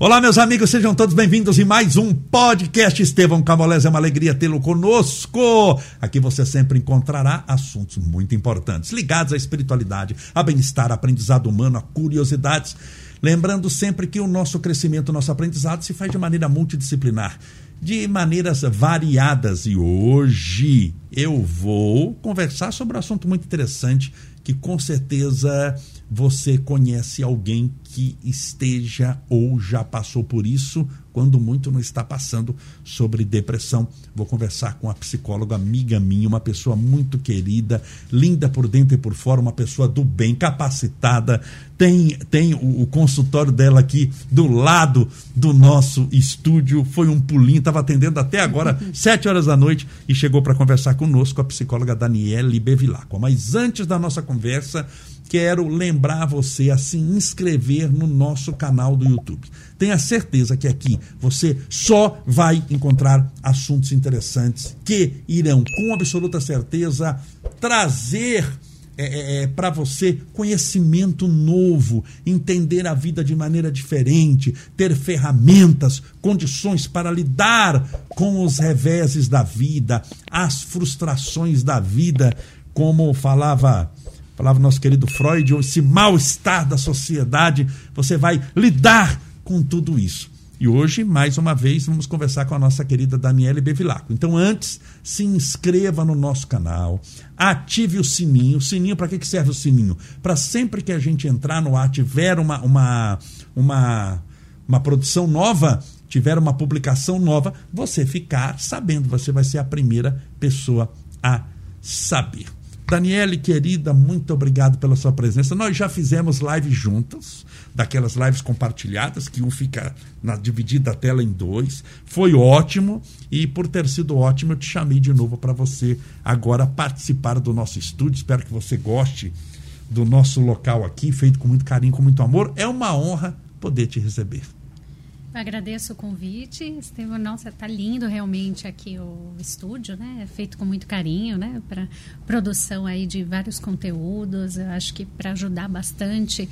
Olá, meus amigos, sejam todos bem-vindos em mais um podcast Estevão Camolés. É uma alegria tê-lo conosco. Aqui você sempre encontrará assuntos muito importantes ligados à espiritualidade, a bem-estar, aprendizado humano, a curiosidades. Lembrando sempre que o nosso crescimento, o nosso aprendizado se faz de maneira multidisciplinar, de maneiras variadas. E hoje eu vou conversar sobre um assunto muito interessante que com certeza você conhece alguém que esteja ou já passou por isso, quando muito não está passando sobre depressão. Vou conversar com a psicóloga amiga minha, uma pessoa muito querida, linda por dentro e por fora, uma pessoa do bem, capacitada. Tem, tem o, o consultório dela aqui do lado do nosso estúdio. Foi um pulinho, estava atendendo até agora, sete horas da noite, e chegou para conversar conosco a psicóloga Daniele Bevilacqua. Mas antes da nossa conversa, quero lembrar você a se inscrever no nosso canal do YouTube. Tenha certeza que aqui você só vai encontrar assuntos interessantes que irão, com absoluta certeza, trazer é, é, é para você conhecimento novo, entender a vida de maneira diferente, ter ferramentas, condições para lidar com os reveses da vida, as frustrações da vida, como falava falava nosso querido Freud, esse mal-estar da sociedade, você vai lidar com tudo isso. E hoje, mais uma vez, vamos conversar com a nossa querida Daniele Bevilacqua. Então, antes, se inscreva no nosso canal, ative o sininho. O sininho, para que serve o sininho? Para sempre que a gente entrar no ar, tiver uma, uma, uma, uma produção nova, tiver uma publicação nova, você ficar sabendo, você vai ser a primeira pessoa a saber. Daniele, querida, muito obrigado pela sua presença. Nós já fizemos lives juntas, daquelas lives compartilhadas, que um fica na dividida a tela em dois. Foi ótimo e por ter sido ótimo, eu te chamei de novo para você agora participar do nosso estúdio. Espero que você goste do nosso local aqui, feito com muito carinho, com muito amor. É uma honra poder te receber. Agradeço o convite, Estevam. Nossa, tá lindo realmente aqui o estúdio, né? É feito com muito carinho, né? Para produção aí de vários conteúdos. Eu acho que para ajudar bastante.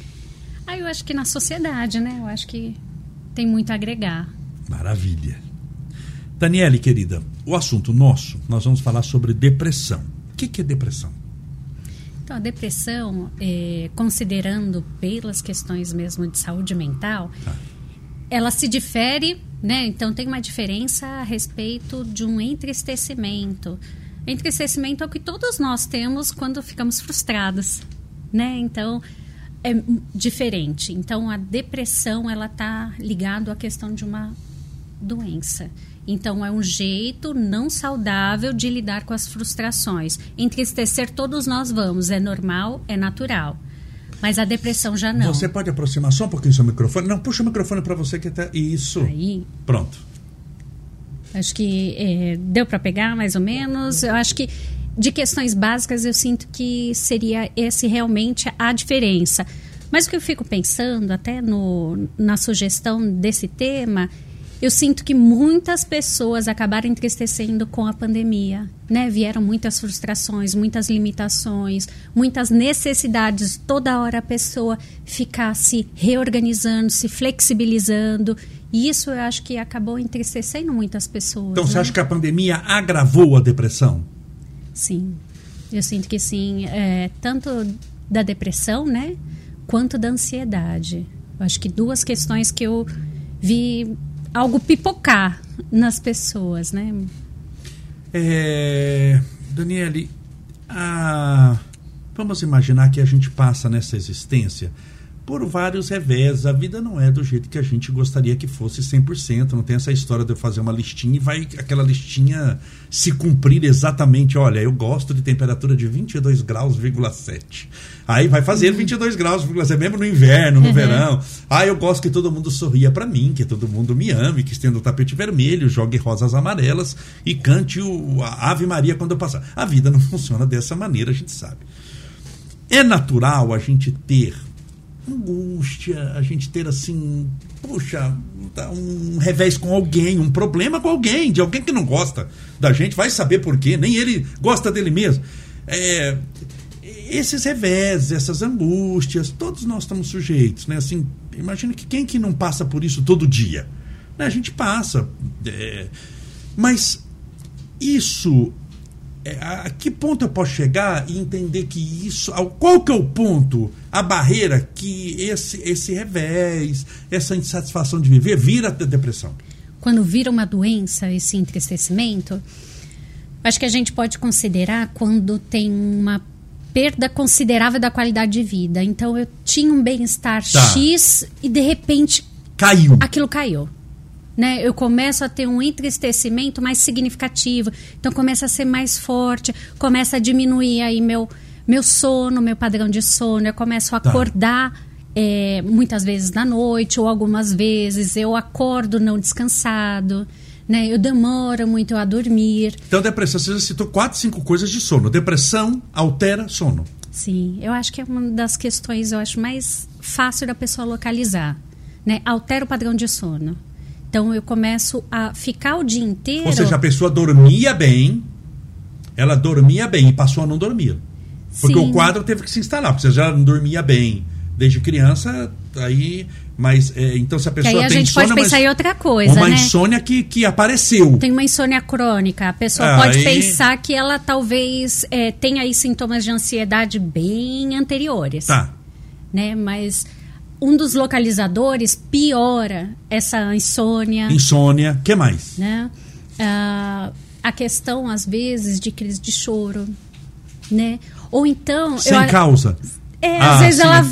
Aí eu acho que na sociedade, né? Eu acho que tem muito a agregar. Maravilha. Daniele, querida, o assunto nosso, nós vamos falar sobre depressão. O que, que é depressão? Então, a depressão, é, considerando pelas questões mesmo de saúde mental, ah ela se difere, né? Então tem uma diferença a respeito de um entristecimento. Entristecimento é o que todos nós temos quando ficamos frustrados, né? Então é diferente. Então a depressão ela está ligado à questão de uma doença. Então é um jeito não saudável de lidar com as frustrações. Entristecer todos nós vamos, é normal, é natural. Mas a depressão já não. Você pode aproximar só um pouquinho seu microfone? Não, puxa o microfone para você que até. Isso. Aí. Pronto. Acho que é, deu para pegar mais ou menos. Eu acho que de questões básicas eu sinto que seria esse realmente a diferença. Mas o que eu fico pensando, até no, na sugestão desse tema, eu sinto que muitas pessoas acabaram entristecendo com a pandemia, né? Vieram muitas frustrações, muitas limitações, muitas necessidades. Toda hora a pessoa ficar se reorganizando, se flexibilizando. E isso eu acho que acabou entristecendo muitas pessoas. Então, né? você acha que a pandemia agravou a depressão? Sim, eu sinto que sim. É, tanto da depressão, né? Quanto da ansiedade. Eu acho que duas questões que eu vi algo pipocar nas pessoas, né? É, Daniele, a, vamos imaginar que a gente passa nessa existência por vários revés. A vida não é do jeito que a gente gostaria que fosse 100%. Não tem essa história de eu fazer uma listinha e vai aquela listinha se cumprir exatamente. Olha, eu gosto de temperatura de 22 graus,7. Aí vai fazer 22 uhum. graus, mesmo no inverno, no uhum. verão. Ah, eu gosto que todo mundo sorria para mim, que todo mundo me ame, que estenda o tapete vermelho, jogue rosas amarelas e cante o, a Ave Maria quando eu passar. A vida não funciona dessa maneira, a gente sabe. É natural a gente ter angústia, a gente ter assim, puxa, um revés com alguém, um problema com alguém, de alguém que não gosta da gente, vai saber por quê, nem ele gosta dele mesmo. É, esses revés, essas angústias, todos nós estamos sujeitos, né? Assim, imagina que quem que não passa por isso todo dia? Né? A gente passa. É, mas isso é, a que ponto eu posso chegar e entender que isso. Qual que é o ponto, a barreira que esse, esse revés, essa insatisfação de viver vira depressão? Quando vira uma doença, esse entristecimento, acho que a gente pode considerar quando tem uma perda considerável da qualidade de vida. Então eu tinha um bem-estar tá. X e de repente caiu. Aquilo caiu né? Eu começo a ter um entristecimento mais significativo, então começa a ser mais forte, começa a diminuir aí meu meu sono, meu padrão de sono, eu começo a tá. acordar é, muitas vezes na noite ou algumas vezes eu acordo não descansado. Né, eu demoro muito a dormir. Então, depressão, você já citou quatro, cinco coisas de sono. Depressão altera sono. Sim, eu acho que é uma das questões, eu acho, mais fácil da pessoa localizar. Né? Altera o padrão de sono. Então eu começo a ficar o dia inteiro. Ou seja, a pessoa dormia bem, ela dormia bem e passou a não dormir. Porque Sim. o quadro teve que se instalar, porque você já não dormia bem desde criança, aí. Mas é, então se a pessoa que aí a tem gente insônia, pode pensar em outra coisa, uma né? insônia que, que apareceu. Tem uma insônia crônica. A pessoa é, pode aí... pensar que ela talvez é, tenha aí sintomas de ansiedade bem anteriores. Tá. Né? Mas um dos localizadores piora essa insônia. Insônia, que mais? Né? Uh, a questão, às vezes, de crise de choro, né? Ou então... Sem eu, causa? É, ah, às vezes sim. ela,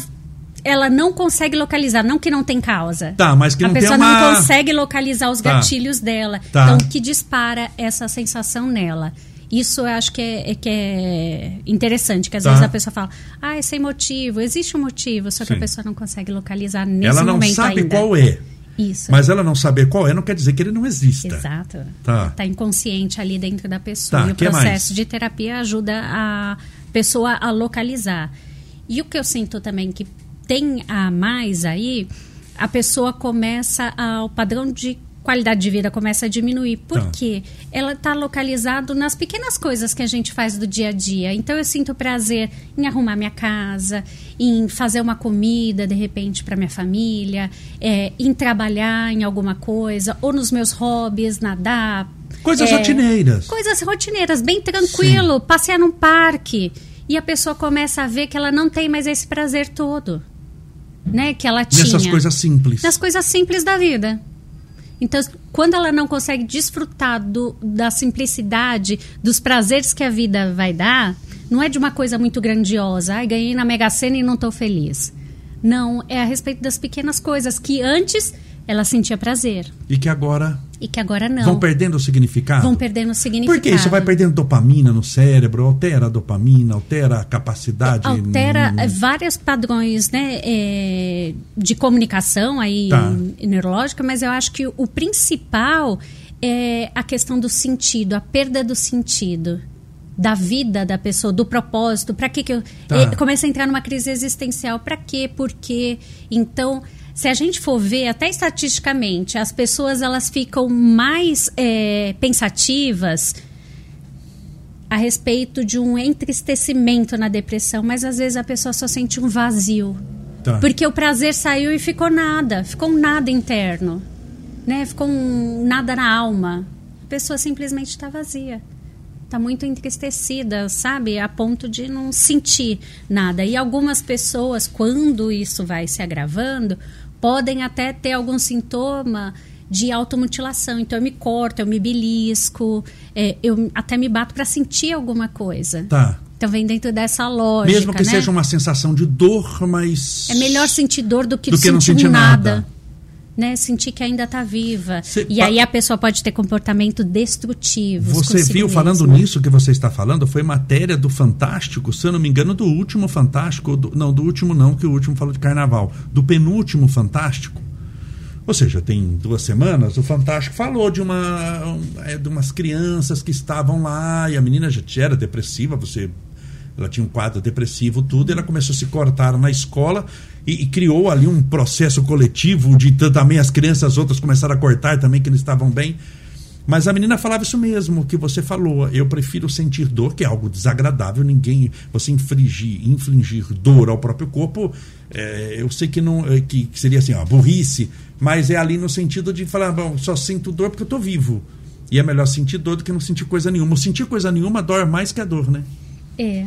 ela não consegue localizar, não que não tem causa. Tá, mas que a não tem uma... Pessoa não consegue localizar os tá. gatilhos dela. Tá. Então, que dispara essa sensação nela. Isso eu acho que é, é que é interessante, que às tá. vezes a pessoa fala, ah, é sem motivo. Existe um motivo, só que Sim. a pessoa não consegue localizar nesse ela não momento sabe ainda. qual é. Isso. Mas ela não saber qual é não quer dizer que ele não exista. Exato. Tá. Está inconsciente ali dentro da pessoa. Tá, e o processo mais? de terapia ajuda a pessoa a localizar. E o que eu sinto também que tem a mais aí, a pessoa começa a, o padrão de qualidade de vida começa a diminuir. Por tá. quê? Ela está localizado nas pequenas coisas que a gente faz do dia a dia. Então eu sinto prazer em arrumar minha casa, em fazer uma comida de repente para minha família, é, em trabalhar em alguma coisa, ou nos meus hobbies, nadar. Coisas é, rotineiras. Coisas rotineiras, bem tranquilo, Sim. passear num parque. E a pessoa começa a ver que ela não tem mais esse prazer todo. Né, que ela tinha. Nessas coisas simples. Nas coisas simples da vida. Então, quando ela não consegue desfrutar do, da simplicidade, dos prazeres que a vida vai dar, não é de uma coisa muito grandiosa. Ai, ganhei na Mega Sena e não estou feliz. Não, é a respeito das pequenas coisas que antes ela sentia prazer. E que agora. E que agora não. Vão perdendo o significado? Vão perdendo o significado. Por que isso vai perdendo dopamina no cérebro, altera a dopamina, altera a capacidade. Altera no... vários padrões né, é, de comunicação aí tá. neurológica, mas eu acho que o principal é a questão do sentido, a perda do sentido da vida da pessoa, do propósito, para que que eu tá. começa a entrar numa crise existencial, para quê, por quê? Então, se a gente for ver, até estatisticamente, as pessoas elas ficam mais é, pensativas a respeito de um entristecimento na depressão, mas às vezes a pessoa só sente um vazio. Tá. Porque o prazer saiu e ficou nada, ficou um nada interno, né? Ficou um nada na alma. A pessoa simplesmente está vazia. Está muito entristecida, sabe? A ponto de não sentir nada. E algumas pessoas, quando isso vai se agravando, podem até ter algum sintoma de automutilação. Então eu me corto, eu me belisco, é, eu até me bato para sentir alguma coisa. Tá. Então vem dentro dessa lógica. Mesmo que né? seja uma sensação de dor, mas. É melhor sentir dor do que, do que não sentir nada. nada né, sentir que ainda está viva. Cê, e aí a pessoa pode ter comportamento destrutivo. Você viu, mesmo. falando nisso que você está falando, foi matéria do Fantástico, se eu não me engano, do último Fantástico, do, não, do último não, que o último falou de carnaval, do penúltimo Fantástico. Ou seja, tem duas semanas, o Fantástico falou de, uma, é, de umas crianças que estavam lá e a menina já era depressiva, você ela tinha um quadro depressivo, tudo, e ela começou a se cortar na escola e, e, criou ali um processo coletivo de também as crianças, as outras começaram a cortar também, que não estavam bem. Mas a menina falava isso mesmo, que você falou. Eu prefiro sentir dor, que é algo desagradável. Ninguém, você infligir, infligir dor ao próprio corpo, é, eu sei que não, é, que, que, seria assim, ó, burrice, mas é ali no sentido de falar, bom, só sinto dor porque eu estou vivo. E é melhor sentir dor do que não sentir coisa nenhuma. Sentir coisa nenhuma dói mais que a dor, né? É.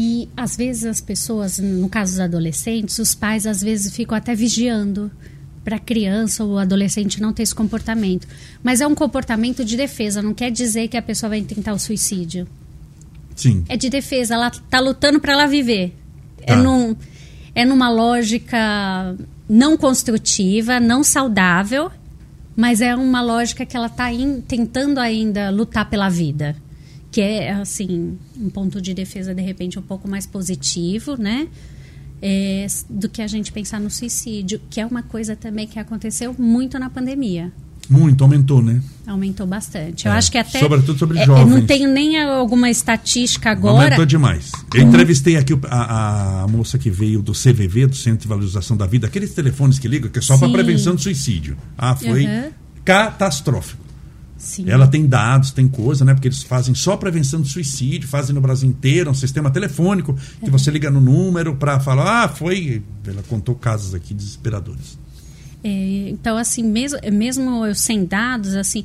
E às vezes as pessoas, no caso dos adolescentes, os pais às vezes ficam até vigiando para a criança ou adolescente não ter esse comportamento. Mas é um comportamento de defesa, não quer dizer que a pessoa vai tentar o suicídio. Sim. É de defesa, ela está lutando para ela viver. É, tá. num, é numa lógica não construtiva, não saudável, mas é uma lógica que ela está tentando ainda lutar pela vida. Que é, assim, um ponto de defesa, de repente, um pouco mais positivo, né? é, do que a gente pensar no suicídio, que é uma coisa também que aconteceu muito na pandemia. Muito, aumentou, né? Aumentou bastante. Eu é, acho que até. Sobretudo sobre é, jovens. não tenho nem alguma estatística agora. Aumentou demais. Eu entrevistei aqui a, a, moça que veio do CVV, do Centro de Valorização da Vida, aqueles telefones que ligam, que é só para prevenção do suicídio. Ah, foi uhum. catastrófico. Sim. Ela tem dados, tem coisa, né? Porque eles fazem só prevenção de suicídio, fazem no Brasil inteiro, um sistema telefônico, que é. você liga no número para falar, ah, foi. Ela contou casos aqui desesperadores. É, então, assim, mesmo, mesmo eu sem dados, assim,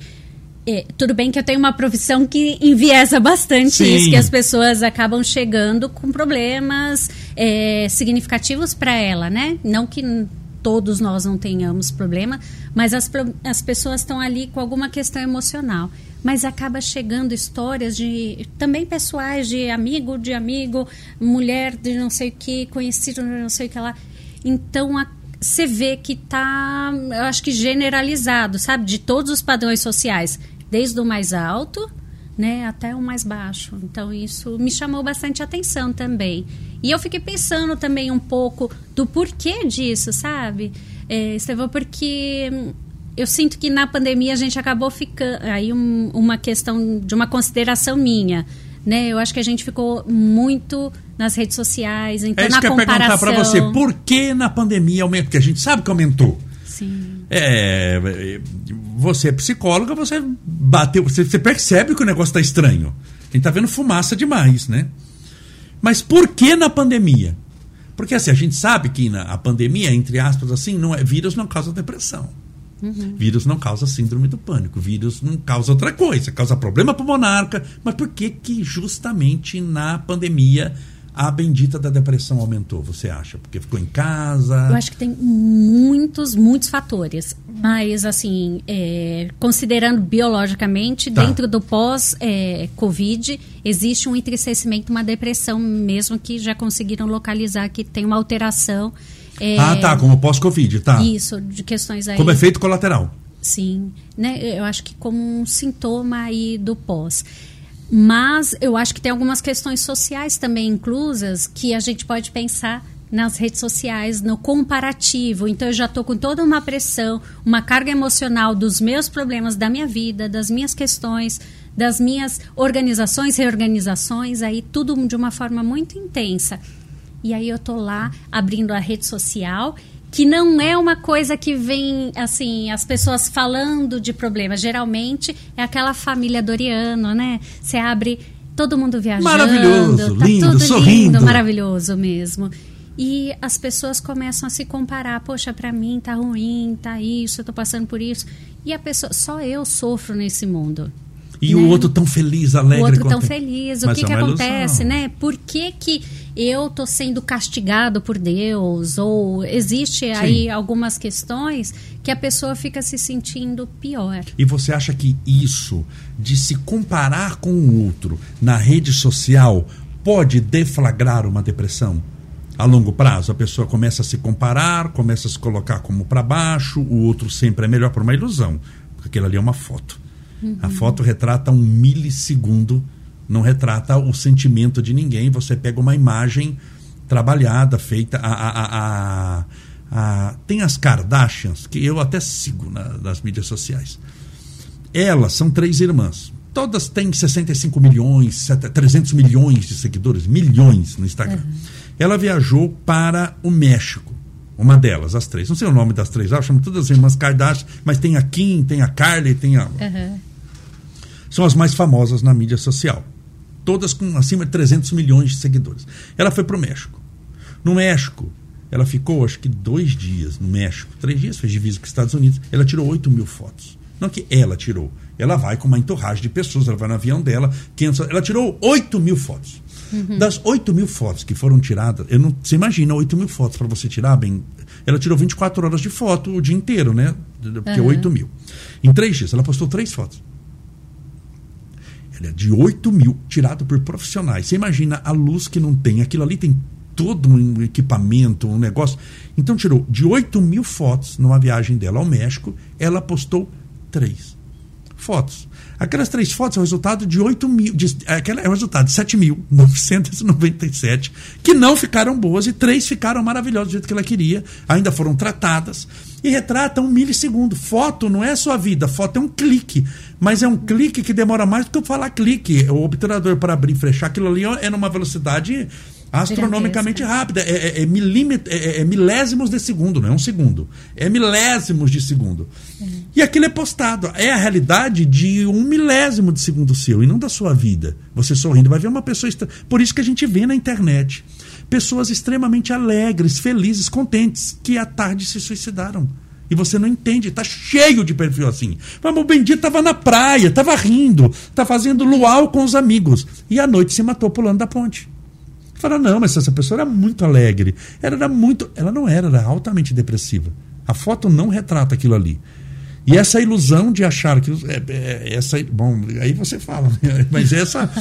é, tudo bem que eu tenho uma profissão que enviesa bastante Sim. isso, que as pessoas acabam chegando com problemas é, significativos para ela, né? Não que todos nós não tenhamos problema, mas as, as pessoas estão ali com alguma questão emocional. Mas acaba chegando histórias de também pessoais, de amigo de amigo, mulher de não sei o que, conhecido de não sei o que lá. Então você vê que está, eu acho que generalizado, sabe? De todos os padrões sociais, desde o mais alto né, até o mais baixo. Então isso me chamou bastante atenção também. E eu fiquei pensando também um pouco do porquê disso, sabe, é, Estevão, porque eu sinto que na pandemia a gente acabou ficando aí um, uma questão de uma consideração minha. Né, eu acho que a gente ficou muito nas redes sociais, então é isso na que comparação. Eu perguntar para você, por que na pandemia aumentou? Porque a gente sabe que aumentou. Sim. É, você é psicóloga, você bateu, você, você percebe que o negócio está estranho. A gente está vendo fumaça demais, né? Mas por que na pandemia? Porque assim, a gente sabe que na, a pandemia, entre aspas, assim, não é, vírus não causa depressão. Uhum. Vírus não causa síndrome do pânico. Vírus não causa outra coisa. Causa problema pulmonar. Mas por que que justamente na pandemia a bendita da depressão aumentou, você acha? Porque ficou em casa? Eu acho que tem muitos, muitos fatores. Mas, assim, é, considerando biologicamente, tá. dentro do pós-Covid, é, existe um entristecimento, uma depressão mesmo, que já conseguiram localizar que tem uma alteração. É, ah, tá, como pós-Covid, tá. Isso, de questões aí. Como efeito colateral. Sim, né? Eu acho que como um sintoma aí do pós. Mas eu acho que tem algumas questões sociais também inclusas que a gente pode pensar nas redes sociais, no comparativo. Então eu já estou com toda uma pressão, uma carga emocional dos meus problemas da minha vida, das minhas questões, das minhas organizações, reorganizações, aí tudo de uma forma muito intensa. E aí eu tô lá abrindo a rede social que não é uma coisa que vem assim as pessoas falando de problemas. Geralmente é aquela família Doriano, né? Você abre todo mundo viajando, maravilhoso, tá lindo, tudo sorrindo, lindo, maravilhoso mesmo. E as pessoas começam a se comparar, poxa, para mim tá ruim, tá isso, eu tô passando por isso. E a pessoa, só eu sofro nesse mundo. E né? o outro tão feliz, alegre. O outro tão feliz. O Mas que, é que acontece, ilusão. né? Por que, que eu tô sendo castigado por Deus? Ou existe Sim. aí algumas questões que a pessoa fica se sentindo pior. E você acha que isso de se comparar com o outro na rede social pode deflagrar uma depressão? A longo prazo, a pessoa começa a se comparar, começa a se colocar como para baixo, o outro sempre é melhor por uma ilusão, porque aquilo ali é uma foto. Uhum. A foto retrata um milissegundo, não retrata o sentimento de ninguém. Você pega uma imagem trabalhada, feita. A, a, a, a tem as Kardashians, que eu até sigo na, nas mídias sociais. Elas são três irmãs. Todas têm 65 milhões, 300 milhões de seguidores, milhões no Instagram. Uhum. Ela viajou para o México uma delas, as três. Não sei o nome das três, eu chamo todas as irmãs Kardashian, mas tem a Kim, tem a Carly, tem a. Uhum. são as mais famosas na mídia social. Todas com acima de 300 milhões de seguidores. Ela foi para o México. No México, ela ficou, acho que dois dias no México, três dias, fez divisa com os Estados Unidos. Ela tirou 8 mil fotos. Não que ela tirou. Ela vai com uma entorragem de pessoas, ela vai no avião dela. 500, ela tirou 8 mil fotos. Uhum. Das 8 mil fotos que foram tiradas, eu não, você imagina 8 mil fotos para você tirar, bem. Ela tirou 24 horas de foto o dia inteiro, né? Porque uhum. 8 mil. Em três dias, ela postou três fotos. É de 8 mil, tirado por profissionais. Você imagina a luz que não tem. Aquilo ali tem todo um equipamento, um negócio. Então tirou de 8 mil fotos numa viagem dela ao México, ela postou três fotos. Aquelas três fotos é o resultado de 8 mil. De, aquela é o resultado de 7.997, que não ficaram boas e três ficaram maravilhosas do jeito que ela queria, ainda foram tratadas. E retrata um milissegundo. Foto não é sua vida, foto é um clique. Mas é um clique que demora mais do que eu falar clique. O obturador para abrir e fechar aquilo ali é numa velocidade astronomicamente rápida. É, é, é, milímetro, é, é, é, milésimos de segundo, não é um segundo. É milésimos de segundo. Uhum. E aquilo é postado. É a realidade de um milésimo de segundo seu e não da sua vida. Você sorrindo vai ver uma pessoa. Por isso que a gente vê na internet pessoas extremamente alegres, felizes, contentes, que à tarde se suicidaram. E você não entende, tá cheio de perfil assim. Mas o bendito estava na praia, estava rindo, tá fazendo luau com os amigos. E à noite se matou pulando da ponte. Fala, não, mas essa pessoa era muito alegre. Ela era muito. Ela não era, era altamente depressiva. A foto não retrata aquilo ali. E essa ilusão de achar que. É, é, essa, bom, aí você fala, né? mas essa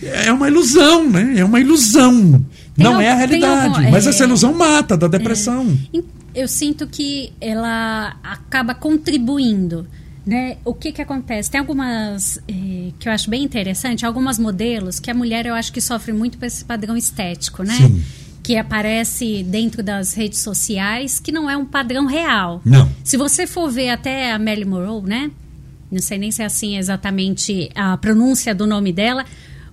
é uma ilusão, né? É uma ilusão. Tem não é a realidade. Algum, mas é, essa ilusão mata da depressão. É, eu sinto que ela acaba contribuindo né? O que, que acontece? Tem algumas eh, que eu acho bem interessante, algumas modelos que a mulher eu acho que sofre muito com esse padrão estético, né? Sim. Que aparece dentro das redes sociais, que não é um padrão real. Não. Se você for ver até a Marilyn Monroe, né? Não sei nem se é assim exatamente a pronúncia do nome dela,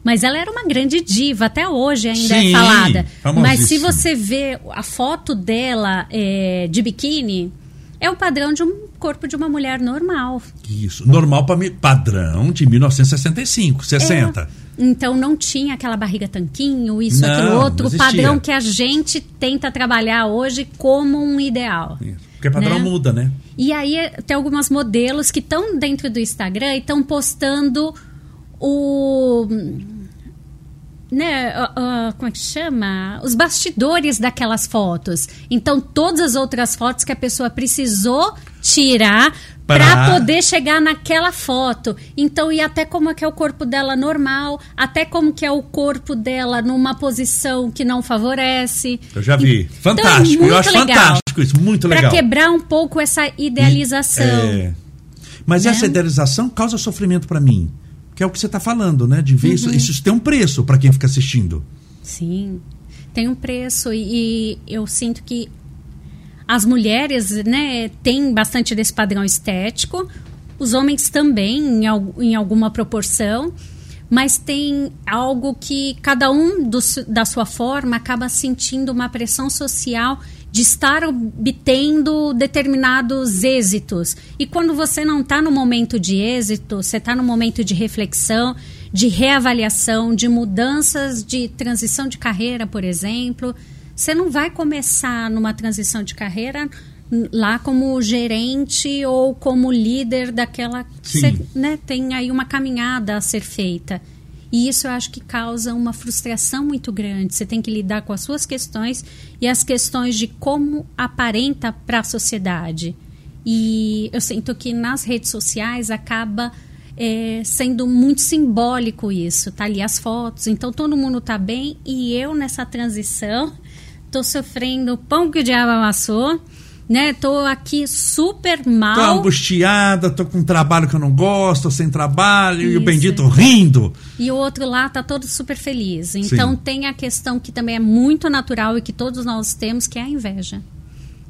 mas ela era uma grande diva, até hoje ainda é Sim, é falada. Mas se você vê a foto dela é, de biquíni, é o padrão de um corpo de uma mulher normal. Isso, normal para padrão de 1965, 60. É. Então não tinha aquela barriga tanquinho, isso, não, aquilo outro, padrão que a gente tenta trabalhar hoje como um ideal. Isso. Porque padrão né? muda, né? E aí tem algumas modelos que estão dentro do Instagram e estão postando o né, uh, uh, como é que chama? Os bastidores daquelas fotos. Então, todas as outras fotos que a pessoa precisou tirar para poder chegar naquela foto. Então, e até como é que é o corpo dela normal, até como que é o corpo dela numa posição que não favorece. Eu já vi. Então, fantástico. É Eu acho legal. fantástico isso, muito legal. Para quebrar um pouco essa idealização. E, é... Mas né? essa idealização causa sofrimento para mim que é o que você está falando, né? De ver uhum. isso, isso tem um preço para quem fica assistindo. Sim, tem um preço e, e eu sinto que as mulheres, né, têm bastante desse padrão estético, os homens também, em, em alguma proporção, mas tem algo que cada um do, da sua forma acaba sentindo uma pressão social de estar obtendo determinados êxitos. E quando você não está no momento de êxito, você está no momento de reflexão, de reavaliação, de mudanças de transição de carreira, por exemplo. Você não vai começar numa transição de carreira lá como gerente ou como líder daquela. Você, né, tem aí uma caminhada a ser feita. E isso eu acho que causa uma frustração muito grande. Você tem que lidar com as suas questões e as questões de como aparenta para a sociedade. E eu sinto que nas redes sociais acaba é, sendo muito simbólico isso. Tá ali as fotos, então todo mundo tá bem e eu nessa transição tô sofrendo o pão que o diabo amassou né? Tô aqui super mal. Tô angustiada, tô com um trabalho que eu não gosto, tô sem trabalho, Isso. e o bendito rindo. E o outro lá tá todo super feliz. Então Sim. tem a questão que também é muito natural e que todos nós temos, que é a inveja.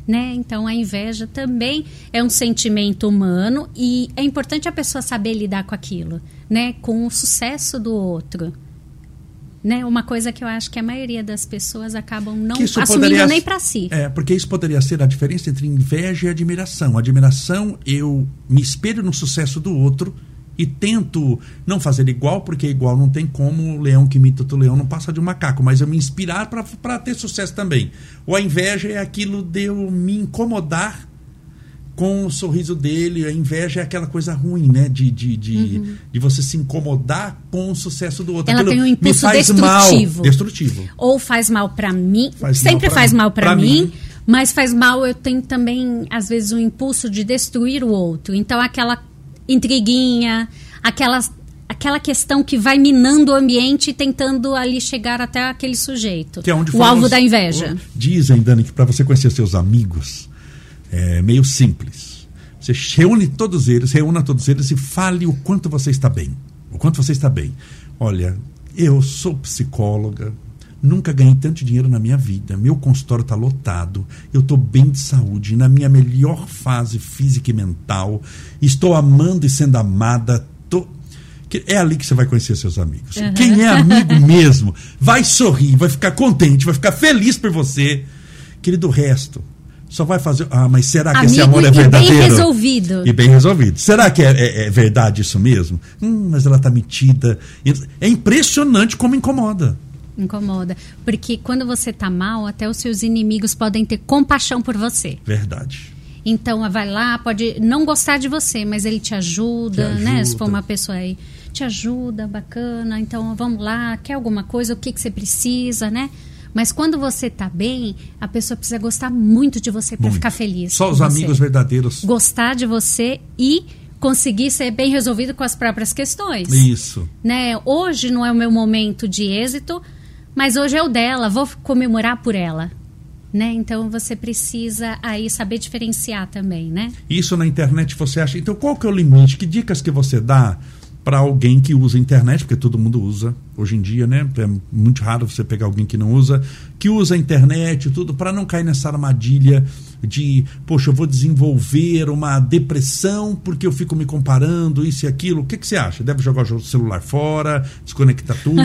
Né? Então a inveja também é um sentimento humano e é importante a pessoa saber lidar com aquilo, né? Com o sucesso do outro né? Uma coisa que eu acho que a maioria das pessoas acabam não assumindo poderia, nem para si. É, porque isso poderia ser a diferença entre inveja e admiração. Admiração, eu me espelho no sucesso do outro e tento não fazer igual, porque igual não tem como o leão que imita o leão não passa de um macaco, mas eu me inspirar para ter sucesso também. Ou a inveja é aquilo de eu me incomodar com o sorriso dele, a inveja é aquela coisa ruim, né? De, de, de, uhum. de você se incomodar com o sucesso do outro. Ela Aquilo tem um impulso me faz destrutivo. mal. Destrutivo. Ou faz mal para mim, Faz sempre mal faz mim. mal para mim, mim. mas faz mal eu tenho também às vezes um impulso de destruir o outro. Então aquela intriguinha, aquela aquela questão que vai minando o ambiente e tentando ali chegar até aquele sujeito. Que é onde o alvo os- da inveja. Dizem, Dani, que para você conhecer seus amigos é meio simples. Você reúne todos eles, reúna todos eles e fale o quanto você está bem. O quanto você está bem. Olha, eu sou psicóloga, nunca ganhei tanto dinheiro na minha vida. Meu consultório está lotado, eu estou bem de saúde, na minha melhor fase física e mental. Estou amando e sendo amada. Tô... que É ali que você vai conhecer seus amigos. Quem é amigo mesmo vai sorrir, vai ficar contente, vai ficar feliz por você. Querido, o resto só vai fazer. Ah, mas será que esse Amigo amor é e bem verdadeiro? resolvido. E bem resolvido. Será que é, é- é verdade isso mesmo? Hum, mas ela está metida. É impressionante como incomoda. Incomoda. Porque quando você tá mal, até os seus inimigos podem ter compaixão por você. Verdade. Então, vai lá, pode não gostar de você, mas ele te ajuda, Te né? Se ajuda. for uma pessoa aí, te ajuda, bacana. Então, vamos lá, quer alguma coisa, o que, que você precisa, né? Mas quando você tá bem, a pessoa precisa gostar muito de você para ficar feliz. Só os você. amigos verdadeiros. Gostar de você e conseguir ser bem resolvido com as próprias questões Isso. né? Hoje não é o meu momento de êxito, mas hoje é o dela, vou comemorar por ela, né? Então você precisa aí saber diferenciar também, né? Isso na internet você acha. Então, qual que é o limite? Que dicas que você dá para alguém que usa a internet? Porque todo mundo usa hoje em dia, né? É muito raro você pegar alguém que não usa, que usa a internet e tudo, para não cair nessa armadilha de, poxa, eu vou desenvolver uma depressão porque eu fico me comparando, isso e aquilo. O que, que você acha? Deve jogar o celular fora, desconectar tudo,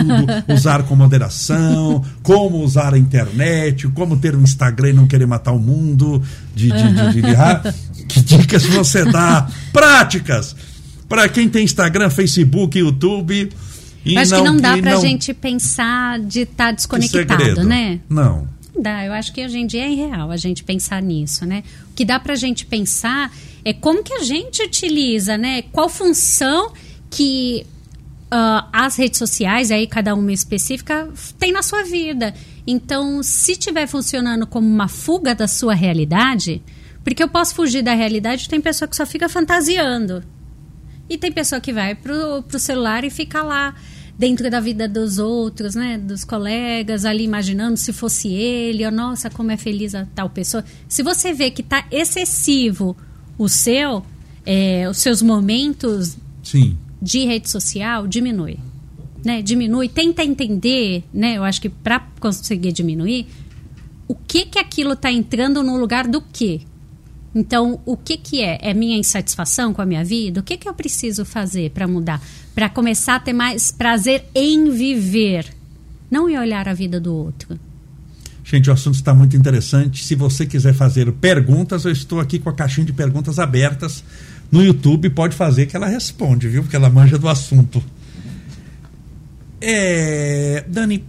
usar com moderação, como usar a internet, como ter um Instagram e não querer matar o mundo de, de, de, de- de Que dicas você dá? Práticas! Para quem tem Instagram, Facebook, YouTube. E acho que não dá e pra não- gente pensar de estar que desconectado, né? Não. Não dá, eu acho que hoje em dia é irreal a gente pensar nisso, né? O que dá pra gente pensar é como que a gente utiliza, né? Qual função que ah, as redes sociais, aí cada uma específica, tem na sua vida. Então, se estiver funcionando como uma fuga da sua realidade, porque eu posso fugir da realidade, tem pessoa que só fica fantasiando. E tem pessoa que vai pro, pro celular e fica lá dentro da vida dos outros, né? Dos colegas, ali imaginando se fosse ele, ou nossa, como é feliz a tal pessoa. Se você vê que tá excessivo o seu, é, os seus momentos Sim. de rede social, diminui. Né? Diminui, tenta entender, né? Eu acho que para conseguir diminuir, o que que aquilo está entrando no lugar do quê? Então, o que que é? É minha insatisfação com a minha vida? O que que eu preciso fazer para mudar? Para começar a ter mais prazer em viver, não em olhar a vida do outro. Gente, o assunto está muito interessante. Se você quiser fazer perguntas, eu estou aqui com a caixinha de perguntas abertas no YouTube. Pode fazer que ela responde, viu? Porque ela manja do assunto. É, Dani,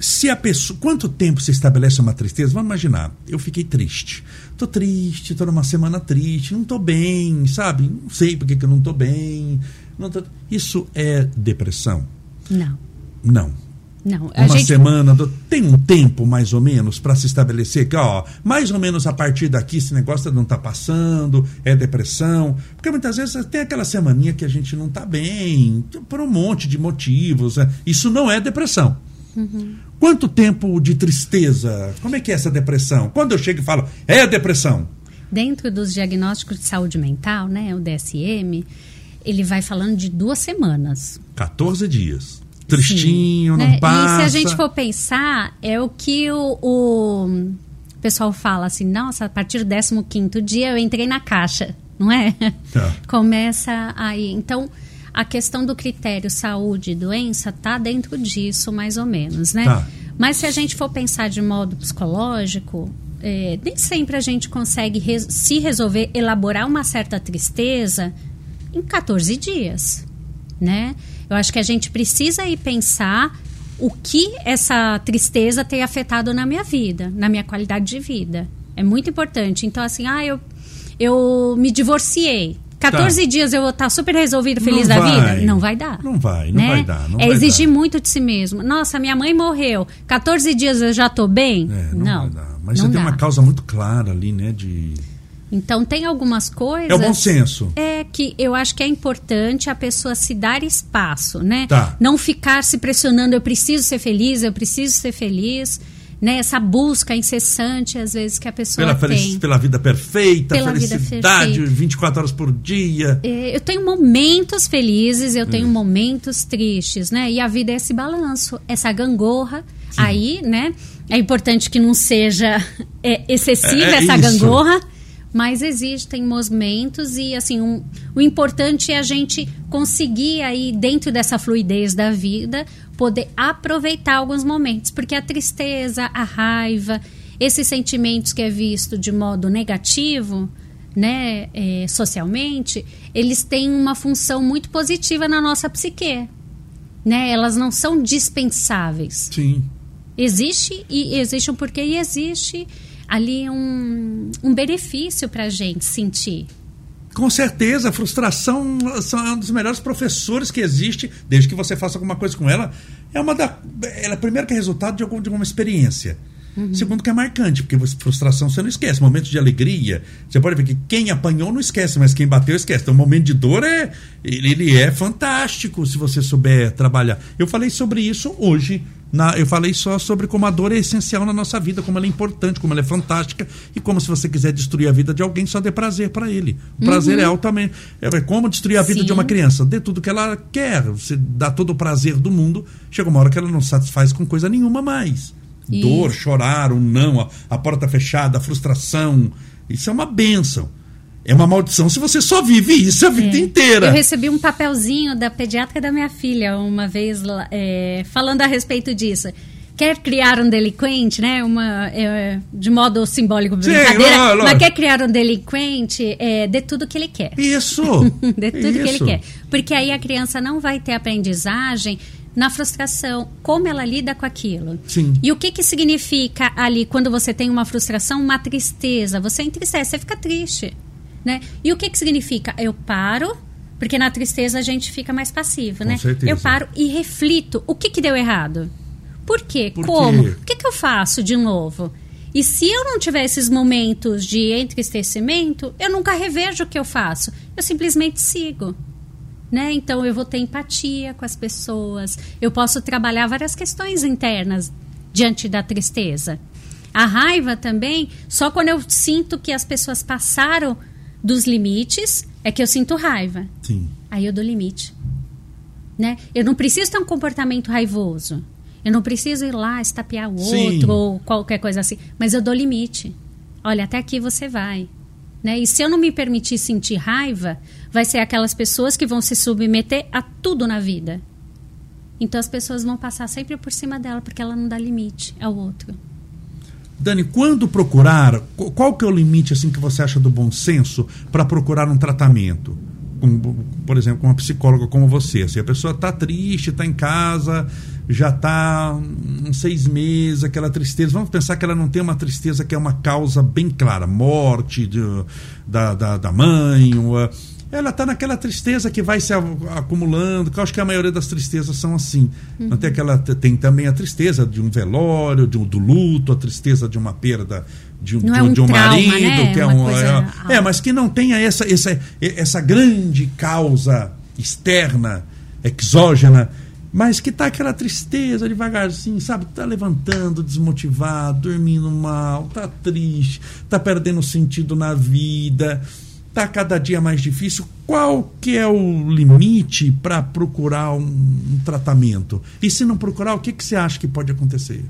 se a pessoa. Quanto tempo se estabelece uma tristeza? Vamos imaginar, eu fiquei triste. Tô triste, tô numa semana triste, não tô bem, sabe? Não sei por que eu não tô bem. Não tô- Isso é depressão? Não, Não. não. Uma gente semana, do- tem um tempo mais ou menos para se estabelecer que, ó, mais ou menos a partir daqui esse negócio não tá passando, é depressão. Porque muitas vezes tem aquela semaninha que a gente não tá bem, por um monte de motivos. né? Isso não é depressão. Quanto tempo de tristeza? Como é que é essa depressão? Quando eu chego e falo, é depressão. Dentro dos diagnósticos de saúde mental, né, o DSM, ele vai falando de duas semanas. 14 dias. Tristinho, Sim, não né? passa. E se a gente for pensar, é o que o, o pessoal fala assim, nossa, a partir do 15º dia eu entrei na caixa, não é? Tá. Começa aí. Então, a questão do critério saúde e doença tá dentro disso, mais ou menos, né? Tá. Mas se a gente for pensar de modo psicológico, é, nem sempre a gente consegue res- se resolver, elaborar uma certa tristeza em 14 dias, né? Eu acho que a gente precisa ir pensar o que essa tristeza tem afetado na minha vida, na minha qualidade de vida. É muito importante. Então, assim, ah, eu, eu me divorciei. 14 tá. dias eu vou estar super resolvido, feliz não da vai. vida? Não vai dar. Não vai, não né? vai dar. Não é vai exigir dar. muito de si mesmo. Nossa, minha mãe morreu. 14 dias eu já estou bem? É, não. não. Mas não você dá. tem uma causa muito clara ali, né? De então tem algumas coisas. É o bom senso. É que eu acho que é importante a pessoa se dar espaço, né? Tá. Não ficar se pressionando, eu preciso ser feliz, eu preciso ser feliz. Né, essa busca incessante, às vezes, que a pessoa pela tem. Pela vida perfeita, pela felicidade, vida perfeita. 24 horas por dia. É, eu tenho momentos felizes, eu tenho hum. momentos tristes, né? E a vida é esse balanço, essa gangorra. Sim. Aí, né? É importante que não seja é, excessiva é, é essa isso. gangorra mas existem momentos e assim um, o importante é a gente conseguir aí dentro dessa fluidez da vida poder aproveitar alguns momentos. Porque a tristeza a raiva esses sentimentos que é visto de modo negativo né é, socialmente eles têm uma função muito positiva na nossa psique né? Elas não são dispensáveis. Sim. Existe e existe um porquê e existe ali um, um benefício para a gente sentir. Com certeza, a frustração é um dos melhores professores que existe, desde que você faça alguma coisa com ela. É uma da. Ela, primeiro, que é resultado de, algum, de alguma experiência. Uhum. Segundo, que é marcante, porque frustração você não esquece. Momentos de alegria, você pode ver que quem apanhou não esquece, mas quem bateu esquece. Então, o momento de dor é. Ele, ele é fantástico se você souber trabalhar. Eu falei sobre isso hoje na, eu falei só sobre como a dor é essencial na nossa vida, como ela é importante, como ela é fantástica e como se você quiser destruir a vida de alguém, só dê prazer para ele. O prazer uhum. é altamente. É como destruir a vida Sim. de uma criança. Dê tudo que ela quer. Você dá todo o prazer do mundo. Chega uma hora que ela não satisfaz com coisa nenhuma mais. Isso. Dor, chorar, um não, a, a porta fechada, a frustração. Isso é uma benção. É uma maldição se você só vive isso a vida é. inteira. Eu recebi um papelzinho da pediatra da minha filha uma vez é, falando a respeito disso. Quer criar um delinquente, né? Uma, é, de modo simbólico, brincadeira, mas quer criar um delinquente, é, dê tudo que ele quer. Isso! dê tudo isso. que ele quer. Porque aí a criança não vai ter aprendizagem na frustração, como ela lida com aquilo. Sim. E o que, que significa ali, quando você tem uma frustração, uma tristeza? Você entristece, você fica triste. Né? E o que, que significa? Eu paro, porque na tristeza a gente fica mais passivo, Com né? Certeza. Eu paro e reflito. O que, que deu errado? Por quê? Por Como? Quê? O que, que eu faço de novo? E se eu não tiver esses momentos de entristecimento, eu nunca revejo o que eu faço. Eu simplesmente sigo. Né? Então eu vou ter empatia com as pessoas. Eu posso trabalhar várias questões internas diante da tristeza. A raiva também, só quando eu sinto que as pessoas passaram dos limites é que eu sinto raiva. Sim. Aí eu dou limite. Né? Eu não preciso ter um comportamento raivoso. Eu não preciso ir lá estapear o Sim. outro ou qualquer coisa assim. Mas eu dou limite. Olha, até aqui você vai. Né? E se eu não me permitir sentir raiva, vai ser aquelas pessoas que vão se submeter a tudo na vida. Então as pessoas vão passar sempre por cima dela porque ela não dá limite ao outro. Dani, quando procurar, qual que é o limite assim que você acha do bom senso para procurar um tratamento? Por exemplo, com uma psicóloga como você. Se a pessoa está triste, está em casa, já está uns seis meses, aquela tristeza. Vamos pensar que ela não tem uma tristeza que é uma causa bem clara, morte de, da, da, da mãe, ela está naquela tristeza que vai se acumulando, que eu acho que a maioria das tristezas são assim. Uhum. Tem, aquela, tem também a tristeza de um velório, de um, do luto, a tristeza de uma perda de, de, é um, de um trauma, marido, né? que é um. É, é, mas que não tenha essa, essa, essa grande causa externa, exógena, mas que tá aquela tristeza devagarzinho, sabe? Tá levantando, desmotivado, dormindo mal, tá triste, tá perdendo sentido na vida está cada dia mais difícil. Qual que é o limite para procurar um, um, tratamento? E se não procurar, o que, que você acha que pode acontecer?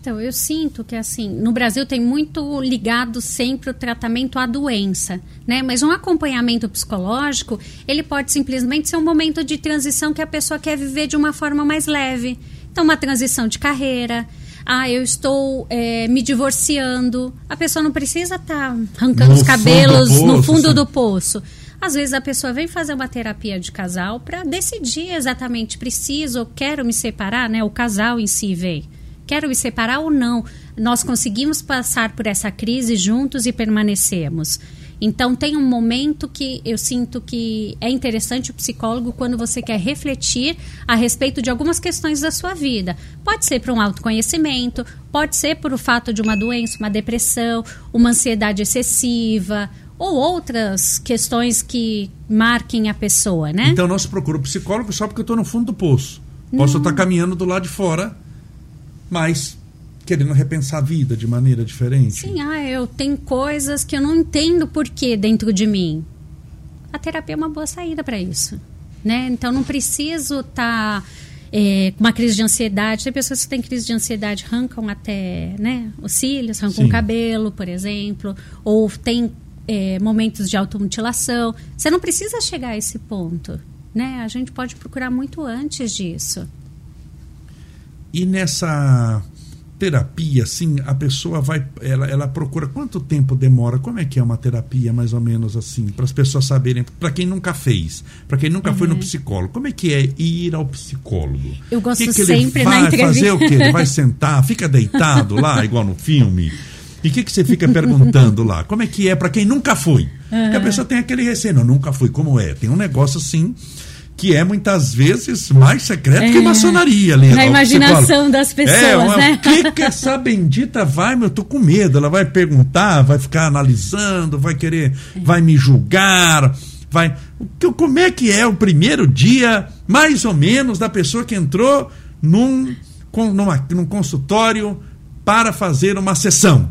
Então, eu sinto que, assim, no Brasil tem muito ligado sempre o tratamento à doença, né? Mas um acompanhamento psicológico, ele pode simplesmente ser um momento de transição que a pessoa quer viver de uma forma mais leve. Então, uma transição de carreira, ah, eu estou é, me divorciando. A pessoa não precisa estar tá arrancando no os cabelos fundo no fundo sim. do poço. Às vezes a pessoa vem fazer uma terapia de casal para decidir exatamente preciso ou quero me separar, né? O casal em si vem. Quero me separar ou não? Nós conseguimos passar por essa crise juntos e permanecemos. Então tem um momento que eu sinto que é interessante o psicólogo quando você quer refletir a respeito de algumas questões da sua vida. Pode ser para um autoconhecimento, pode ser por o fato de uma doença, uma depressão, uma ansiedade excessiva, ou outras questões que marquem a pessoa, né? Então não se procura psicólogo só porque eu estou no fundo do poço. Posso estar caminhando do lado de fora, mas querendo repensar a vida de maneira diferente. Sim, ah, eu tenho coisas que eu não entendo por que dentro de mim. A terapia é uma boa saída para isso, né? Então não preciso estar tá, é, com uma crise de ansiedade. Tem pessoas que têm crise de ansiedade, arrancam até né, os cílios, arrancam Sim. o cabelo, por exemplo, ou tem é, momentos de automutilação. Você não precisa chegar a esse ponto. Né? A gente pode procurar muito antes disso. E nessa terapia, assim, a pessoa vai, ela, ela procura quanto tempo demora? Como é que é uma terapia, mais ou menos assim, para as pessoas saberem, para quem nunca fez, para quem nunca uhum. foi no uhum. psicólogo, como é que é ir ao psicólogo? Eu gosto que que sempre ele vai na entrevista. fazer o quê? Ele vai sentar, fica deitado lá, igual no filme. E o que, que você fica perguntando lá? Como é que é para quem nunca foi? Uhum. Porque a pessoa tem aquele receio, não, nunca fui, como é? Tem um negócio assim que é muitas vezes mais secreto é. que maçonaria ali. Na imaginação das pessoas, é, uma, né? O que, que essa bendita vai, meu, eu tô com medo. Ela vai perguntar, vai ficar analisando, vai querer, vai me julgar, vai. Como é que é o primeiro dia, mais ou menos, da pessoa que entrou num, numa, num consultório para fazer uma sessão?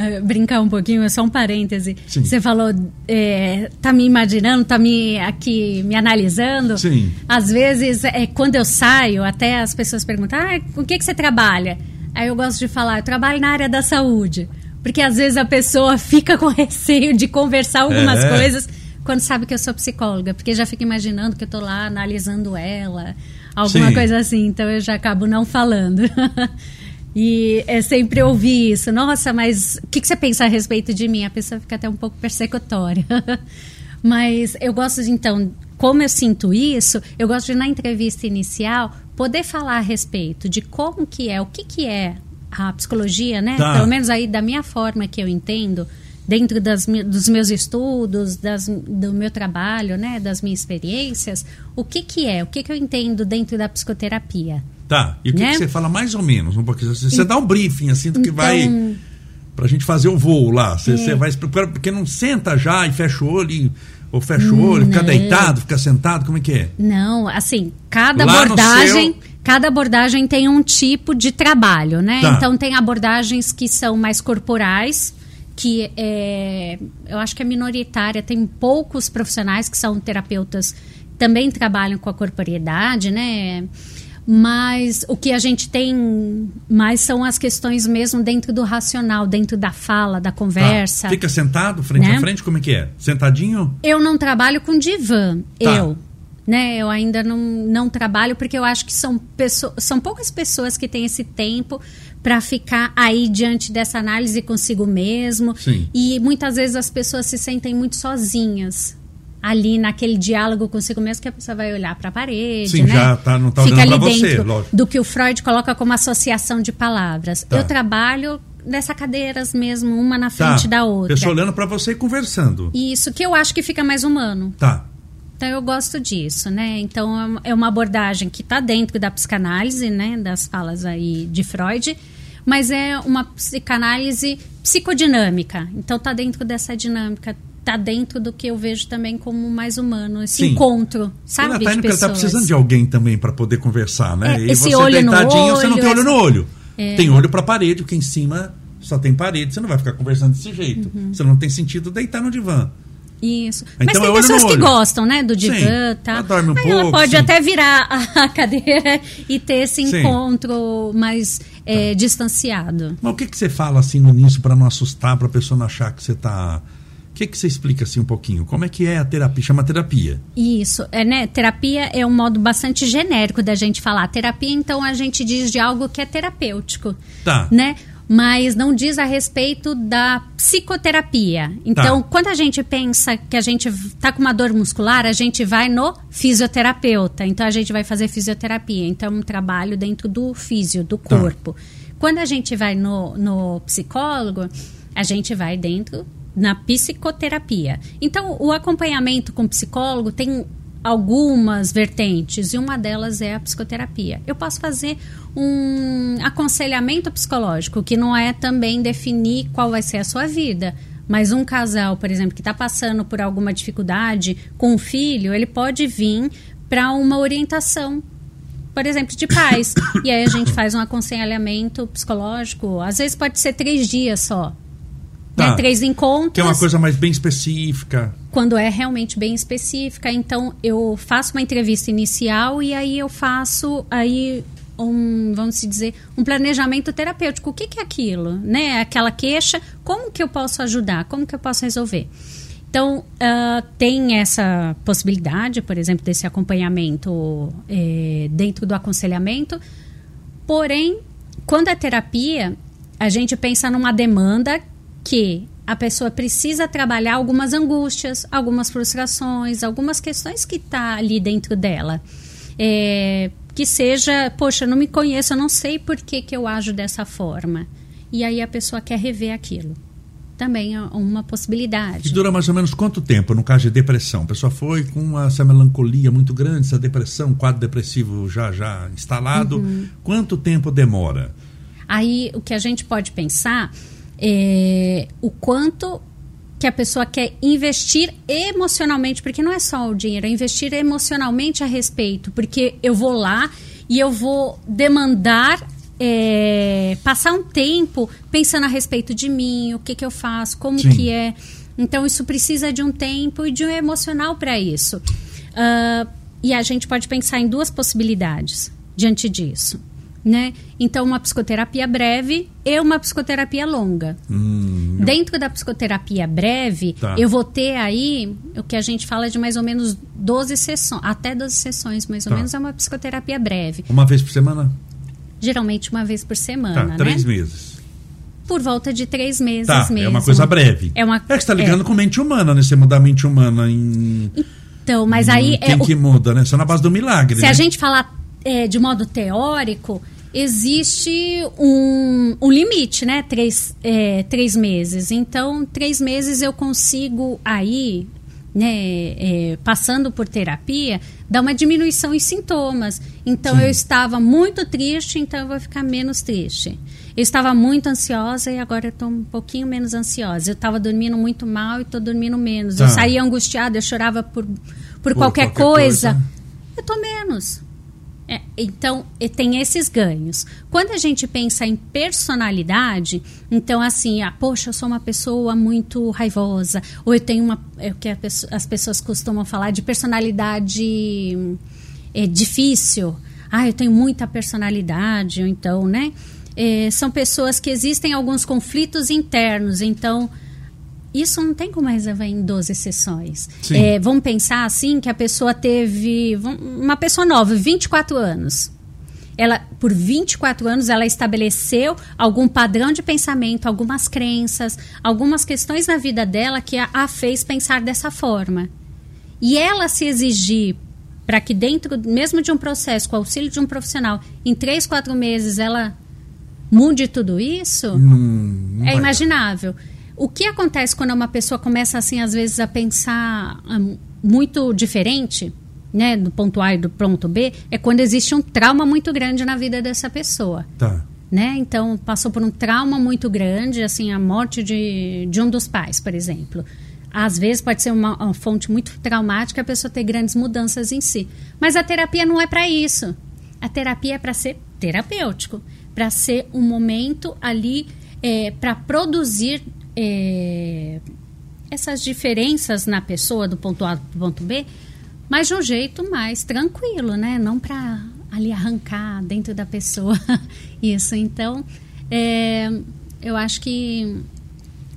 Eh, brincar um pouquinho, é só um parêntese. Sim. Você falou, é, tá me imaginando, tá me aqui me analisando. Sim. Às vezes, é, quando eu saio, até as pessoas perguntam, ah, com o que, que você trabalha? Aí eu gosto de falar, eu trabalho na área da saúde. Porque às vezes a pessoa fica com receio de conversar algumas é. coisas quando sabe que eu sou psicóloga, porque já fica imaginando que eu tô lá analisando ela, alguma Sim. coisa assim, então eu já acabo não falando. E é sempre ouvir isso. Nossa, mas o que, que, você pensa a respeito de mim? A pessoa fica até um pouco persecutória. mas eu gosto de, então, como eu sinto isso, eu gosto de, na entrevista inicial, poder falar a respeito de como que é, o que, que é a psicologia, né? Tá. Pelo menos aí da minha forma que eu entendo, dentro das, dos meus estudos, das, do meu trabalho, né? Das minhas experiências, o que, que é, o que, que eu entendo dentro da psicoterapia. Tá. E o que, né? que você fala mais ou menos? Um pouquinho? Você, dá um briefing assim do que então, vai. Pra gente fazer o voo lá. Você, é. você vai Porque não senta já e fecha o olho. E, ou fecha o olho, fica deitado, fica sentado, como é que é? Não, assim, cada lá abordagem. Cada abordagem tem um tipo de trabalho, né? Tá. Então tem abordagens que são mais corporais, que é, eu acho que é minoritária, tem poucos profissionais que são terapeutas também trabalham com a corporeidade, né? mas o que a gente tem mais são as questões mesmo dentro do racional, dentro da fala, da conversa. Tá. Fica sentado, frente né? a frente, como é que é? Sentadinho? Eu não trabalho com divã, tá. eu. Né, eu ainda não, não trabalho porque eu acho que são, pessoas, são poucas pessoas que têm esse tempo para ficar aí diante dessa análise consigo mesmo. Sim. E muitas vezes as pessoas se sentem muito sozinhas ali naquele diálogo consigo mesmo que a pessoa vai olhar para a parede, Sim, né? já tá, não tá Fica ali dentro você, do que o Freud coloca como associação de palavras. Tá. Eu trabalho nessas cadeiras mesmo, uma na frente tá. da outra. Pessoa olhando para você e conversando. Isso, que eu acho que fica mais humano. Tá. Então eu gosto disso, né? Então é uma abordagem que está dentro da psicanálise, né? Das falas aí de Freud, mas é uma psicanálise psicodinâmica. Então está dentro dessa dinâmica tá dentro do que eu vejo também como mais humano, esse Sim. encontro, sabe? Tá indo ela tá precisando de alguém também para poder conversar, né? É, e esse você olho deitadinho, olho, você não tem olho no olho. É. Tem olho para parede, porque em cima só tem parede, você não vai ficar conversando desse jeito. Uhum. Você não tem sentido deitar no divã. Isso. Então, Mas tem é pessoas que gostam, né, do divã e tal. Ela dorme um Aí pouco. Ela pode sim. até virar a cadeira e ter esse sim. encontro mais é, tá. distanciado. Mas o que, que você fala assim no início para não assustar, para a pessoa não achar que você está que, que você explica assim um pouquinho? Como é que é a terapia? Chama terapia. Isso, é, né? Terapia é um modo bastante genérico da gente falar. Terapia, então, a gente diz de algo que é terapêutico. Tá. Né? Mas não diz a respeito da psicoterapia. Então, Tá. quando a gente pensa que a gente está com uma dor muscular, a gente vai no fisioterapeuta. Então, a gente vai fazer fisioterapia. Então, um trabalho dentro do físio, do Tá. corpo. Quando a gente vai no, no psicólogo, a gente vai dentro na psicoterapia. Então, o acompanhamento com o psicólogo tem algumas vertentes e uma delas é a psicoterapia. Eu posso fazer um aconselhamento psicológico, que não é também definir qual vai ser a sua vida. Mas um casal, por exemplo, que está passando por alguma dificuldade com um filho, ele pode vir para uma orientação por exemplo, de pais. e aí a gente faz um aconselhamento psicológico. Às vezes pode ser três dias só. Tá. Né? Três encontros. Que é uma coisa mais bem específica. Quando é realmente bem específica. Então, eu faço uma entrevista inicial e aí eu faço aí um, vamos dizer, um planejamento terapêutico. O que, que é aquilo? Né? Aquela queixa, como que eu posso ajudar? Como que eu posso resolver? Então, ah, tem essa possibilidade, por exemplo, desse acompanhamento eh, dentro do aconselhamento. Porém, quando é terapia, a gente pensa numa demanda que a pessoa precisa trabalhar algumas angústias, algumas frustrações, algumas questões que está ali dentro dela. É, que seja, poxa, não me conheço, eu não sei por que, que eu ajo dessa forma. E aí a pessoa quer rever aquilo. Também é uma E possibilidade. dura mais ou menos quanto tempo, no caso de depressão? A pessoa foi com essa melancolia muito grande, essa depressão, quadro depressivo já, já instalado. Uhum. Quanto tempo demora? Aí o que a gente pode pensar é o quanto que a pessoa quer investir emocionalmente, porque não é só o dinheiro, é investir emocionalmente a respeito, porque eu vou lá e eu vou demandar é, passar um tempo pensando a respeito de mim, o que, que eu faço, como Sim. que é. Então isso precisa de um tempo e de um emocional para isso. Ah, e a gente pode pensar em duas possibilidades diante disso. Né? Então, uma psicoterapia breve e uma psicoterapia longa. Dentro da psicoterapia breve, Tá. eu vou ter aí o que a gente fala de mais ou menos 12 sessões, até 12 sessões, mais ou Tá. menos, é uma psicoterapia breve. Uma vez por semana? Geralmente uma vez por Tá, semana, três né? meses. Por volta de três meses Tá, mesmo. é uma coisa breve. É uma- É que você tá é. ligando com mente humana, né? Você mudar a mente humana em. Então, mas aí Quem é o que muda, né? Só na base do milagre. Se né? a gente falar é, de modo teórico, existe um, um limite, né? Três, é, três meses. Então, três meses eu consigo aí, né, é, passando por terapia, dar uma diminuição em sintomas. Então, Sim. eu estava muito triste, então eu vou ficar menos triste. Eu estava muito ansiosa e agora eu estou um pouquinho menos ansiosa. Eu estava dormindo muito mal e estou dormindo menos. Tá. Eu saía angustiada, eu chorava por, por, Por qualquer, qualquer coisa. coisa. Eu tô menos. É, então, tem esses ganhos. Quando a gente pensa em personalidade, então, assim, ah, poxa, eu sou uma pessoa muito raivosa, ou eu tenho uma. É o que as pessoas costumam falar de personalidade é, difícil. Ah, eu tenho muita personalidade, ou então, né? É, são pessoas que existem alguns conflitos internos, então. Isso não tem como resolver em 12 sessões. É, vamos pensar assim que a pessoa teve uma pessoa nova, 24 anos. Ela por 24 anos ela estabeleceu algum padrão de pensamento, algumas crenças, algumas questões na vida dela que a, a fez pensar dessa forma. E ela se exigir para que dentro mesmo de um processo com o auxílio de um profissional, em três, quatro meses ela mude tudo isso, Hum, é imaginável. O que acontece quando uma pessoa começa assim, às vezes, a pensar hum, muito diferente, né, do ponto A e do ponto B, é quando existe um trauma muito grande na vida dessa pessoa. Tá. Né? Então, passou por um trauma muito grande, assim, a morte de, de um dos pais, por exemplo. Às vezes pode ser uma, uma fonte muito traumática a pessoa ter grandes mudanças em si. Mas a terapia não é para isso. A terapia é para ser terapêutico, para ser um momento ali é, para produzir é, essas diferenças na pessoa do ponto A para o ponto B, mas de um jeito mais tranquilo, né? Não para ali arrancar dentro da pessoa isso. Então, é, eu acho que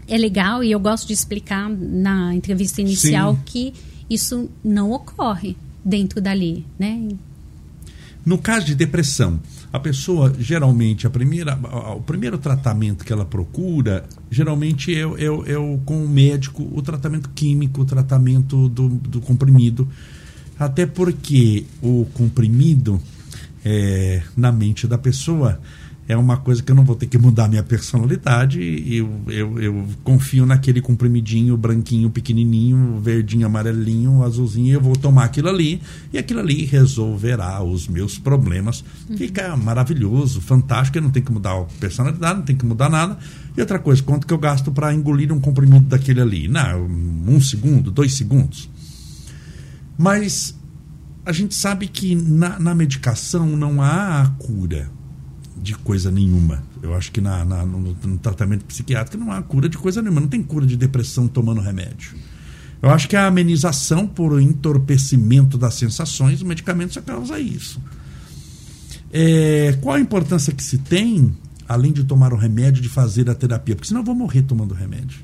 é legal e eu gosto de explicar na entrevista inicial Sim. que isso não ocorre dentro dali, né? No caso de depressão, a pessoa geralmente, a primeira, o primeiro tratamento que ela procura, geralmente é, é, é com o médico, o tratamento químico, o tratamento do, do comprimido. Até porque o comprimido, é, na mente da pessoa, é uma coisa que eu não vou ter que mudar minha personalidade. Eu, eu, eu confio naquele comprimidinho branquinho, pequenininho, verdinho, amarelinho, azulzinho. Eu vou tomar aquilo ali e aquilo ali resolverá os meus problemas. Uhum. Fica maravilhoso, fantástico. Eu não tenho que mudar a personalidade, não tenho que mudar nada. E outra coisa, quanto que eu gasto para engolir um comprimido daquele ali? Não, um segundo, dois segundos. Mas a gente sabe que na, na medicação não há a cura de coisa nenhuma. Eu acho que na, na no, no, tratamento psiquiátrico não há cura de coisa nenhuma. Não tem cura de depressão tomando remédio. Eu acho que a amenização por entorpecimento das sensações, o medicamento só causa isso. É, qual a importância que se tem, além de tomar o remédio, de fazer a terapia? Porque senão eu vou morrer tomando remédio.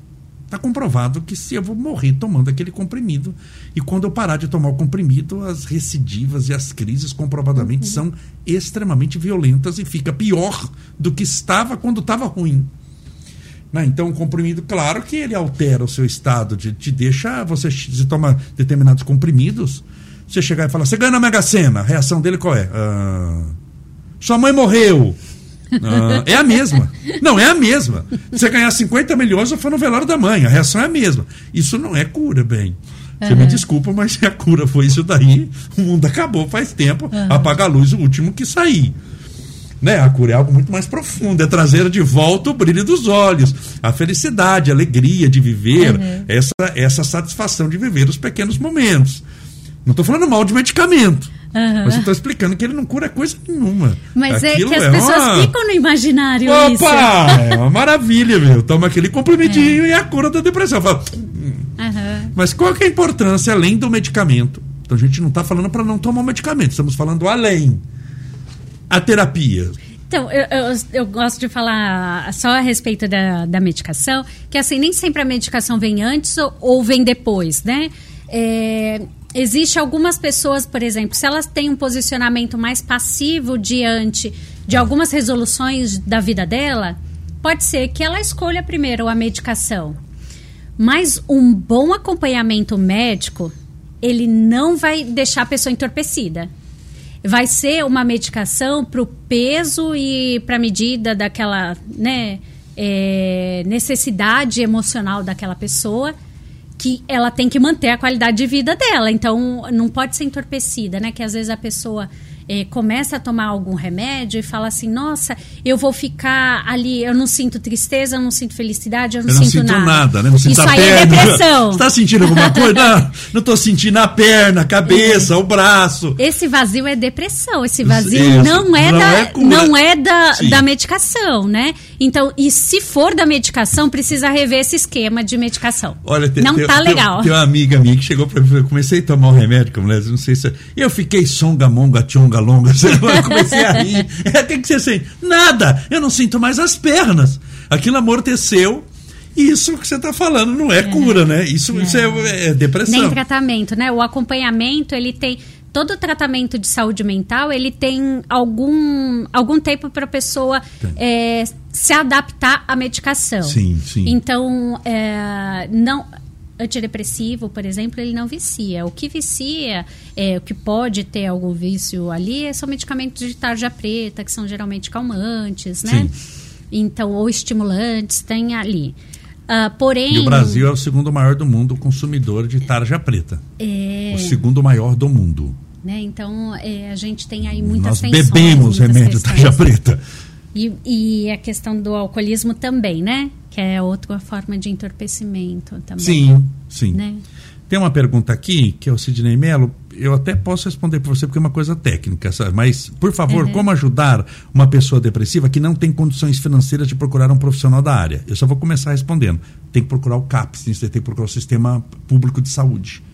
Está comprovado que se eu vou morrer tomando aquele comprimido, e quando eu parar de tomar o comprimido, as recidivas e as crises comprovadamente uhum. são extremamente violentas e fica pior do que estava quando estava ruim. Né? Então, o comprimido, claro que ele altera o seu estado, de, te deixa. Você se toma determinados comprimidos, você chegar e falar, você ganha na Mega Sena. A reação dele qual é? Ah, sua mãe morreu. Ah, é a mesma. Não, é a mesma. Você ganhar 50 milhões ou for no velório da mãe. A reação é a mesma. Isso não é cura, bem. Você uhum. me desculpa, mas se a cura foi isso daí, o mundo acabou faz tempo. Uhum. Apaga a luz, o último que sair. Né? A cura é algo muito mais profundo, é trazer de volta o brilho dos olhos, a felicidade, a alegria de viver, uhum. essa, essa satisfação de viver os pequenos momentos. Não estou falando mal de medicamento. Uhum. Mas eu estou explicando que ele não cura coisa nenhuma. Mas Aquilo é que as é pessoas uma... ficam no imaginário Opa! isso. É uma maravilha, meu. Toma aquele comprimidinho é. e a cura da depressão. Falo, uhum. Mas qual que é a importância além do medicamento? Então a gente não está falando para não tomar o medicamento, estamos falando além. A terapia. Então, eu, eu, eu, gosto de falar só a respeito da, da medicação, que assim, nem sempre a medicação vem antes ou, ou vem depois, né? É, existe algumas pessoas, por exemplo, se elas têm um posicionamento mais passivo diante de algumas resoluções da vida dela, pode ser que ela escolha primeiro a medicação. Mas um bom acompanhamento médico, ele não vai deixar a pessoa entorpecida. Vai ser uma medicação para o peso e para a medida daquela né, é, necessidade emocional daquela pessoa que ela tem que manter a qualidade de vida dela. Então, não pode ser entorpecida, né? Que às vezes a pessoa é, começa a tomar algum remédio e fala assim: nossa, eu vou ficar ali, eu não sinto tristeza, eu não sinto felicidade, eu não, eu não sinto, nada. nada né? não sinto Isso aí perna. é depressão. Você está sentindo alguma coisa? não, estou sentindo a perna, a cabeça, é. o braço. Esse vazio é depressão. Esse vazio Isso. não é não da, é não é da, da medicação, né? Então, e se for da medicação, precisa rever esse esquema de medicação. Olha, tem, não tem, tá tem, legal. Tem uma amiga minha que chegou para mim, eu comecei a tomar o um remédio, como não sei se eu fiquei songa monga tchonga longa, eu comecei a rir. É, o que, você sente? Nada, eu não sinto mais as pernas. Aquilo amorteceu. Isso que você está falando não é, é, cura, né? Isso, é. isso é, é depressão. Nem tratamento, né? O acompanhamento, ele tem todo tratamento de saúde mental ele tem algum, algum tempo para a pessoa é, se adaptar à medicação. Sim, sim. Então, é, não antidepressivo, por exemplo, ele não vicia. O que vicia, é, o que pode ter algum vício ali, são medicamentos de tarja preta, que são geralmente calmantes, né? Sim. Então, ou estimulantes, tem ali. Uh, porém. E o Brasil é o segundo maior do mundo consumidor de tarja preta. É... O segundo maior do mundo. Né? Então, é, a gente tem aí muitas Nós bebemos remédio tarja preta. E, e, a questão do alcoolismo também, né? Que é outra forma de entorpecimento também. Sim, sim. Né? Tem uma pergunta aqui, que é o Sidney Mello. Eu até posso responder para você porque é uma coisa técnica, sabe? mas, por favor, uhum. como ajudar uma pessoa depressiva que não tem condições financeiras de procurar um profissional da área? Eu só vou começar respondendo. Tem que procurar o CAPS, tem que procurar o Sistema Público de Saúde.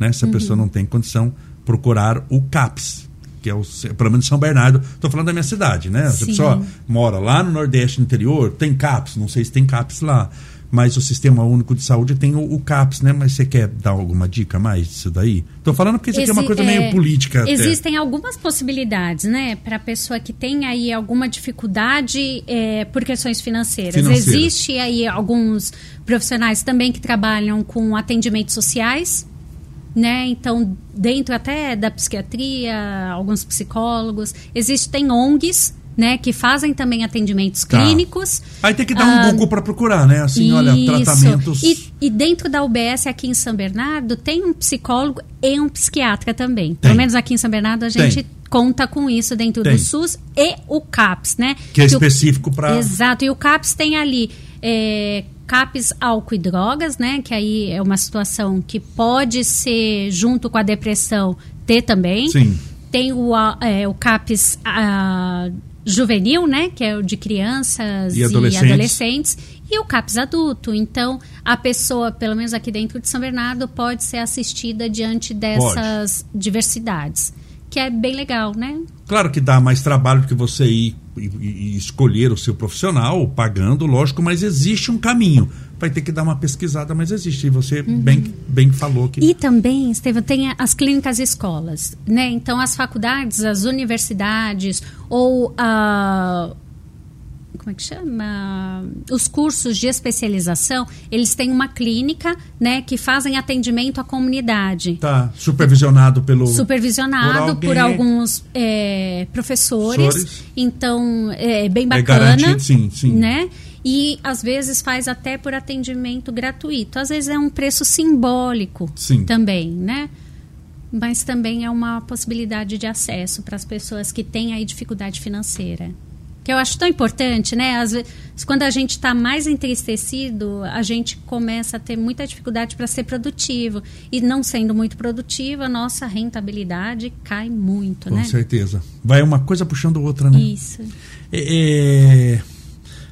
Né? Se a uhum. pessoa não tem condição, procurar o CAPS, que é o, pelo menos São Bernardo, estou falando da minha cidade, né? A pessoa mora lá no Nordeste, no interior, tem CAPS, não sei se tem CAPS lá. mas o Sistema Único de Saúde tem o, o CAPS, né? Mas você quer dar alguma dica mais disso daí? Estou falando porque isso aqui é uma coisa é, meio política. Existem até. algumas possibilidades, né? Para a pessoa que tem aí alguma dificuldade é, por questões financeiras. financeiras. Existe aí alguns profissionais também que trabalham com atendimentos sociais, né? Então, dentro até da psiquiatria, alguns psicólogos, existem ONGs né, que fazem também atendimentos tá. clínicos. Aí tem que dar um ah, Google para procurar, né? Assim, isso. olha, tratamentos. E, e, dentro da UBS aqui em São Bernardo tem um psicólogo e um psiquiatra também. Tem. Pelo menos aqui em São Bernardo a gente tem. conta com isso dentro tem. do SUS e o CAPS, né? Que é específico para. Exato. E o CAPS tem ali é, CAPS álcool e drogas, né? Que aí é uma situação que pode ser junto com a depressão ter também. Sim. Tem o, é, o CAPS a, juvenil, né, que é o de crianças e adolescentes. e adolescentes, e o CAPS adulto. Então, a pessoa, pelo menos aqui dentro de São Bernardo, pode ser assistida diante dessas pode. diversidades, que é bem legal, né? Claro que dá mais trabalho do que você ir e, escolher o seu profissional, pagando, lógico, mas existe um caminho vai ter que dar uma pesquisada, mas existe. E você uhum. bem, bem falou que. E também, Estevam, tem as clínicas e escolas. Né? Então, as faculdades, as universidades, ou a. Como é que chama? Os cursos de especialização, eles têm uma clínica, né, que fazem atendimento à comunidade. Tá, supervisionado pelo... Supervisionado por, por alguns é, professores. Então, é bem é bacana. É garantido, sim, sim. Né? e às vezes faz até por atendimento gratuito. Às vezes é um preço simbólico Sim. também, né? Mas também é uma possibilidade de acesso para as pessoas que têm aí dificuldade financeira. Que eu acho tão importante, né? Às vezes, quando a gente está mais entristecido, a gente começa a ter muita dificuldade para ser produtivo. E não sendo muito produtivo, a nossa rentabilidade cai muito, Com né? Com certeza. Vai uma coisa puxando outra, né? Isso. É, é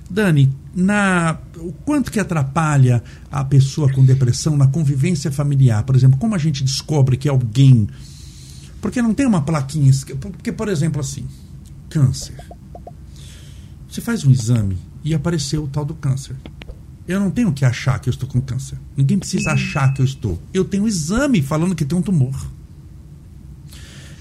Dani, na, o quanto que atrapalha a pessoa com depressão na convivência familiar? Por exemplo, como a gente descobre que alguém. Porque não tem uma plaquinha. Porque, por exemplo, assim, câncer. Você faz um exame e apareceu o tal do câncer. Eu não tenho que achar que eu estou com câncer. Ninguém precisa uhum. achar que eu estou. Eu tenho um exame falando que tem um tumor.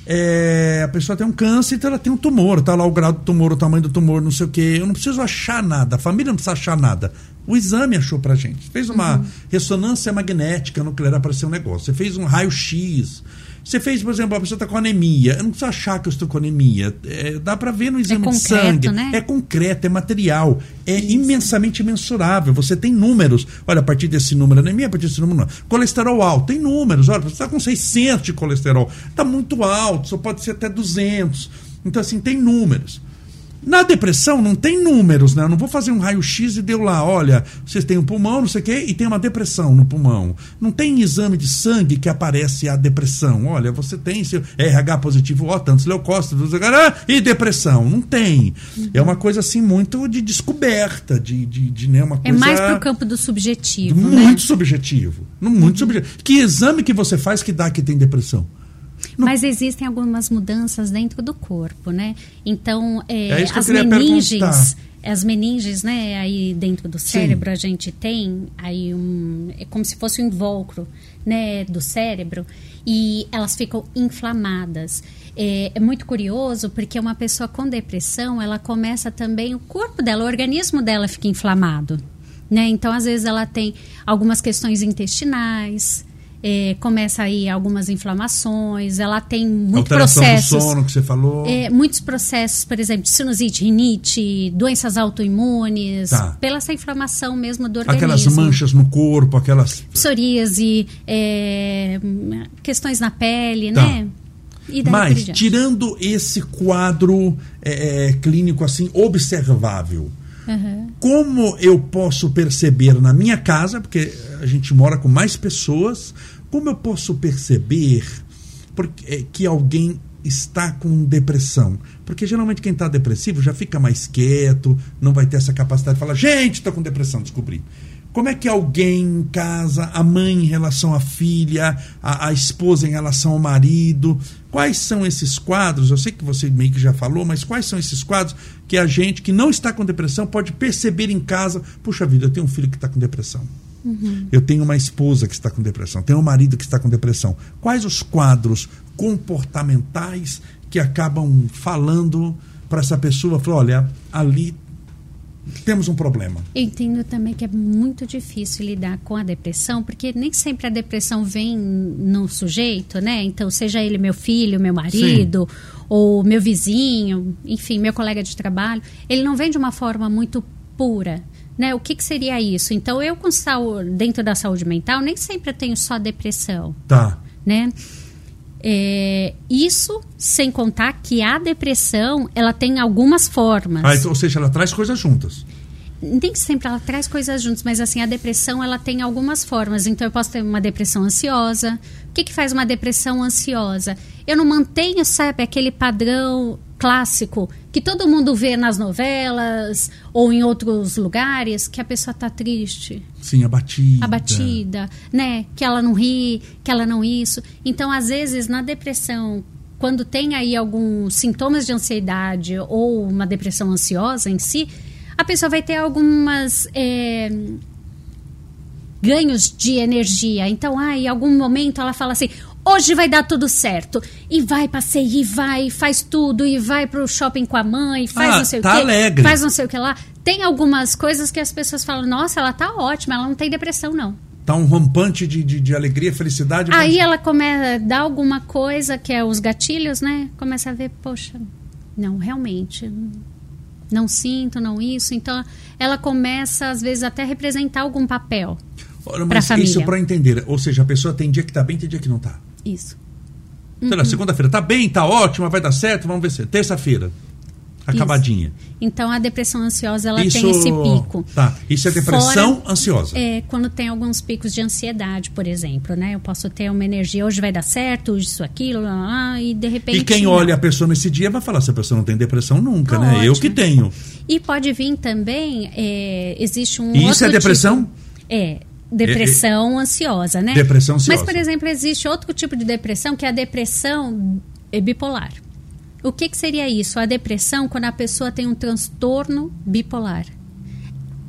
É, a pessoa tem um câncer, então ela tem um tumor, tá lá o grau do tumor, o tamanho do tumor, não sei o quê. Eu não preciso achar nada, a família não precisa achar nada. O exame achou pra gente. Fez uma uhum. ressonância magnética nuclear, apareceu um negócio. Você fez um raio-x você fez, por exemplo, a pessoa está com anemia. Eu não preciso achar que eu estou com anemia. É, dá para ver no exame é concreto, de sangue. Né? É concreto, é material. É Isso. imensamente mensurável. Você tem números. Olha, a partir desse número anemia, a partir desse número não. Colesterol alto, tem números. Olha, você está com 600 de colesterol. Está muito alto, só pode ser até 200. Então, assim, tem números. Na depressão não tem números, né? Eu não vou fazer um raio-x e deu lá, olha, vocês têm um pulmão, não sei o quê, e tem uma depressão no pulmão. Não tem exame de sangue que aparece a depressão. Olha, você tem seu RH positivo, ó, tantos leucócitos, e depressão. Não tem. Uhum. É uma coisa assim muito de descoberta, de, de, de né, uma é coisa... É mais pro campo do subjetivo, Muito né? subjetivo. Muito uhum. subjetivo. Que exame que você faz que dá que tem depressão? Mas existem algumas mudanças dentro do corpo, né? Então, é, é as meninges, as meninges, né? Aí dentro do cérebro Sim. a gente tem aí um, é como se fosse um invólucro, né? Do cérebro e elas ficam inflamadas. É, é, muito curioso porque uma pessoa com depressão, ela começa também o corpo dela, o organismo dela fica inflamado, né? Então às vezes ela tem algumas questões intestinais é, começa aí algumas inflamações, ela tem muitos processos. Do sono que você falou. É, muitos processos, por exemplo, sinusite, rinite, doenças autoimunes, tá. pela essa inflamação mesmo do organismo. Aquelas manchas no corpo, aquelas. Psoríase, é, questões na pele, tá. né? Mas, tirando esse quadro é, é, clínico assim observável, Uhum. Como eu posso perceber na minha casa, porque a gente mora com mais pessoas, como eu posso perceber porque, é, que alguém está com depressão? Porque geralmente quem está depressivo já fica mais quieto, não vai ter essa capacidade de falar, gente, estou com depressão, descobri. Como é que alguém em casa, a mãe em relação à filha, a, a, esposa em relação ao marido, quais são esses quadros? Eu sei que você meio que já falou, mas quais são esses quadros que a gente que não está com depressão pode perceber em casa? Puxa vida, eu tenho um filho que está com depressão. Uhum. Eu tenho uma esposa que está com depressão, tenho um marido que está com depressão. Quais os quadros comportamentais que acabam falando para essa pessoa? Falar, olha, ali temos um problema. Eu entendo também que é muito difícil lidar com a depressão, porque nem sempre a depressão vem no sujeito, né? Então, seja ele meu filho, meu marido, Sim. ou meu vizinho, enfim, meu colega de trabalho, ele não vem de uma forma muito pura. Né? O que, que seria isso? Então, eu com saúde, dentro da saúde mental, nem sempre tenho só depressão. Tá. Né? É, isso sem contar que a depressão ela tem algumas formas. Ah, então, ou seja, ela traz coisas juntas. Nem sempre ela traz coisas juntas, mas assim, a depressão ela tem algumas formas. Então eu posso ter uma depressão ansiosa. O que, que faz uma depressão ansiosa? Eu não mantenho, sabe, aquele padrão clássico que todo mundo vê nas novelas ou em outros lugares, que a pessoa está triste. Sim, abatida. Abatida, né? Que ela não ri, que ela não isso. Então, às vezes, na depressão, quando tem aí alguns sintomas de ansiedade ou uma depressão ansiosa em si, a pessoa vai ter algumas é, ganhos de energia. Então, ah, em algum momento ela fala assim: hoje vai dar tudo certo. E vai, passeia, e vai, faz tudo, e vai pro shopping com a mãe, faz ah, não sei tá o quê. Alegre. Faz não sei o que lá. Tem algumas coisas que as pessoas falam, nossa, ela tá ótima, ela não tem depressão, não. Tá um rompante de, de, de alegria, felicidade. Aí mas... ela começa a dar alguma coisa, que é os gatilhos, né? Começa a ver, poxa, não, realmente, não sinto, não isso. Então, ela começa, às vezes, até a representar algum papel. Ora, família. isso para entender. Ou seja, a pessoa tem dia que tá bem, tem dia que não tá. Isso. Sei lá, segunda-feira tá bem, tá ótima, vai dar certo, vamos ver se. Terça-feira. Acabadinha. Isso. Então a depressão ansiosa ela isso, tem esse pico. Tá. Isso é depressão Fora, ansiosa. É quando tem alguns picos de ansiedade, por exemplo, né? Eu posso ter uma energia, hoje vai dar certo, isso, aquilo, lá, lá, e de repente. E quem olha a pessoa nesse dia vai falar: se a pessoa não tem depressão nunca, tá né? Ótimo. Eu que tenho. E pode vir também, é, existe um. E isso é depressão? Tipo, é depressão ansiosa, né? Depressão ansiosa. Mas, por exemplo, existe outro tipo de depressão que é a depressão bipolar. O que, que seria isso? A depressão quando a pessoa tem um transtorno bipolar.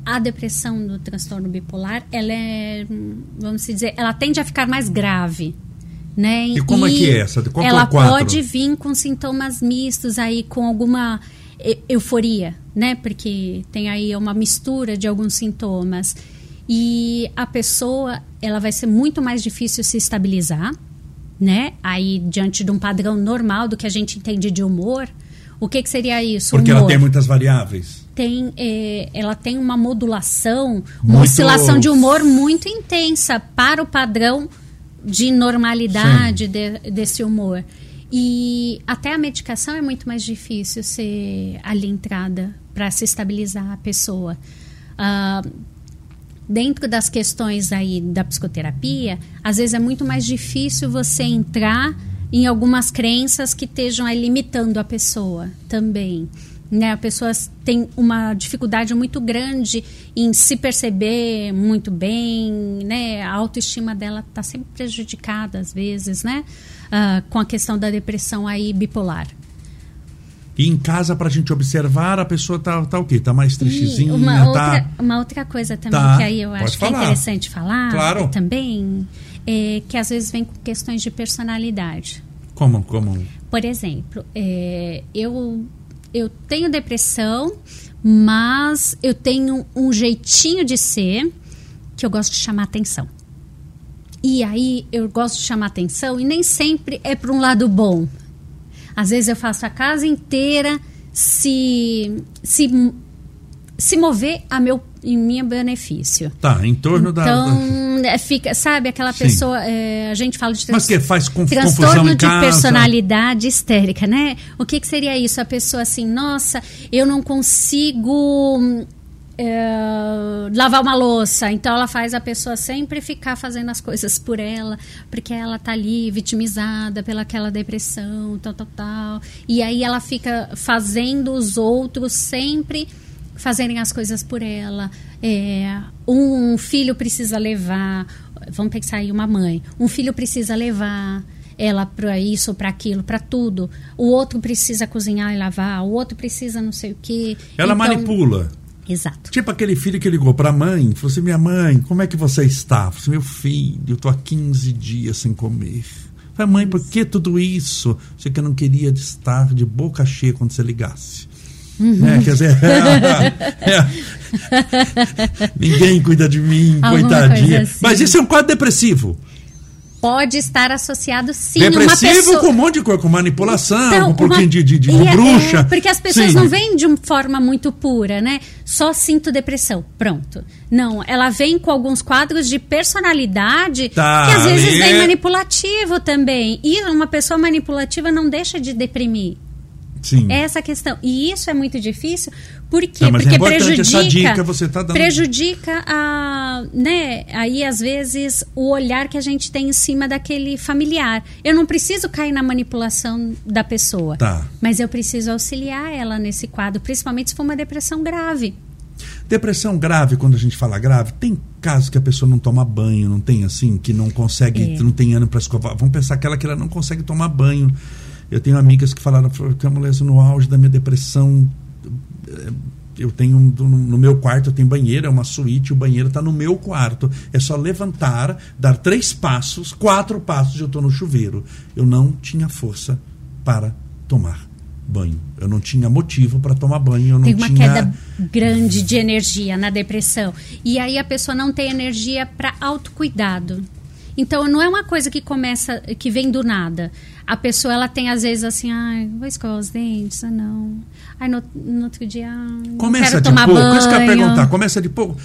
A depressão do transtorno bipolar, ela é, vamos dizer, ela tende a ficar mais grave. Né? E como e é que é essa? Qual ela é pode vir com sintomas mistos aí, com alguma euforia, né? Porque tem aí uma mistura de alguns sintomas e a pessoa ela vai ser muito mais difícil se estabilizar, né? Aí diante de um padrão normal do que a gente entende de humor, o que, que seria isso? Porque humor. ela tem muitas variáveis. Tem, é, ela tem uma modulação, uma muito... oscilação de humor muito intensa para o padrão de normalidade de, desse humor. E até a medicação é muito mais difícil ser ali entrada para se estabilizar a pessoa. Uh, dentro das questões aí da psicoterapia, às vezes é muito mais difícil você entrar em algumas crenças que estejam aí limitando a pessoa também. Né, a pessoa tem uma dificuldade muito grande em se perceber muito bem, né? A autoestima dela está sempre prejudicada às vezes, né? Uh, com a questão da depressão aí bipolar. E em casa, para a gente observar, a pessoa tá, tá o quê? Tá mais tristezinha? uma, tá... outra, uma outra coisa também tá. que aí eu acho que é interessante falar claro. também, é que às vezes vem com questões de personalidade. Como? como? Por exemplo, é, eu, eu tenho depressão, mas eu tenho um jeitinho de ser que eu gosto de chamar atenção. E aí eu gosto de chamar atenção e nem sempre é para um lado bom. Às vezes eu faço a casa inteira se se se mover a meu em meu benefício. Tá, em torno então, da. Então, é, fica, sabe, aquela Sim. pessoa. É, a gente fala de trans, Mas que faz conf transtorno de personalidade histérica, né? O que, que seria isso? A pessoa assim, nossa, eu não consigo é, lavar uma louça. Então ela faz a pessoa sempre ficar fazendo as coisas por ela, porque ela tá ali vitimizada pelaquela depressão, tal, tal, tal. E aí ela fica fazendo os outros sempre fazerem as coisas por ela. É, um filho precisa levar, vamos pensar aí uma mãe, um filho precisa levar ela para isso, para aquilo, para tudo. O outro precisa cozinhar e lavar, o outro precisa não sei o quê. Ela então, manipula. Exato. Tipo aquele filho que ligou para a mãe, falou assim: "Minha mãe, como é que você está?" Falei assim, "Meu filho, eu tô há 15 dias sem comer." Falei, mãe, por que tudo isso? Você que eu não queria estar de boca cheia quando você ligasse. Uhum. Né? Quer dizer, é, ninguém cuida de mim, Alguma coitadinha. Assim. Mas isso é um quadro depressivo pode estar associado sim Depressivo pessoa... com um monte de coisa, com manipulação, então, com um pouquinho uma... de, de, de, é, bruxa. É, porque as pessoas sim. não vêm de uma forma muito pura, né? Só sinto depressão, pronto. Não, ela vem com alguns quadros de personalidade tá, que às vezes vem manipulativo também. E uma pessoa manipulativa não deixa de deprimir. Sim. É essa questão. E isso é muito difícil, por quê? Não, é Porque é prejudica, dica, tá dando... prejudica a, né, aí às vezes o olhar que a gente tem em cima daquele familiar. Eu não preciso cair na manipulação da pessoa, tá. mas eu preciso auxiliar ela nesse quadro, principalmente se for uma depressão grave. Depressão grave, quando a gente fala grave, tem casos que a pessoa não toma banho, não tem assim, que não consegue, é. não tem ano para escovar. Vamos pensar aquela que ela não consegue tomar banho eu tenho amigas que falaram a mulher no auge da minha depressão. Eh, eu tenho no meu quarto eu tenho banheiro, é uma suíte, o banheiro está no meu quarto. É só levantar, dar três passos, quatro passos e eu estou no chuveiro. Eu não tinha força para tomar banho. Eu não tinha motivo para tomar banho. Eu não tem uma tinha... queda grande de energia na depressão. E aí a pessoa não tem energia para autocuidado. Então não é uma coisa que começa, que vem do nada a pessoa ela tem às vezes assim, ai, vou escovar os dentes, ah não. Ai, no, no outro dia, começa quero de pouco, banho. Isso que eu ia perguntar, começa de pouco.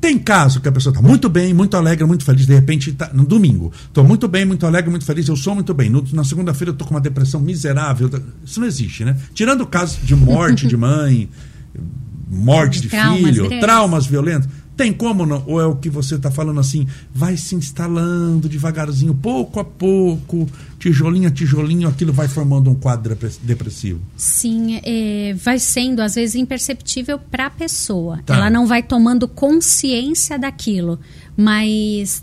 Tem caso que a pessoa está muito bem, muito alegre, muito feliz, de repente tá, no domingo, estou muito bem, muito alegre, muito feliz, eu sou muito bem. No, na segunda-feira eu estou com uma depressão miserável. Isso não existe, né? Tirando o caso de morte de mãe, morte de, de filho, traumas violentos tem como não? Ou é o que você está falando assim, vai se instalando devagarzinho, pouco a pouco, tijolinho a tijolinho, aquilo vai formando um quadro depressivo? Sim, é, vai sendo às vezes imperceptível para a pessoa. Tá. Ela não vai tomando consciência daquilo, mas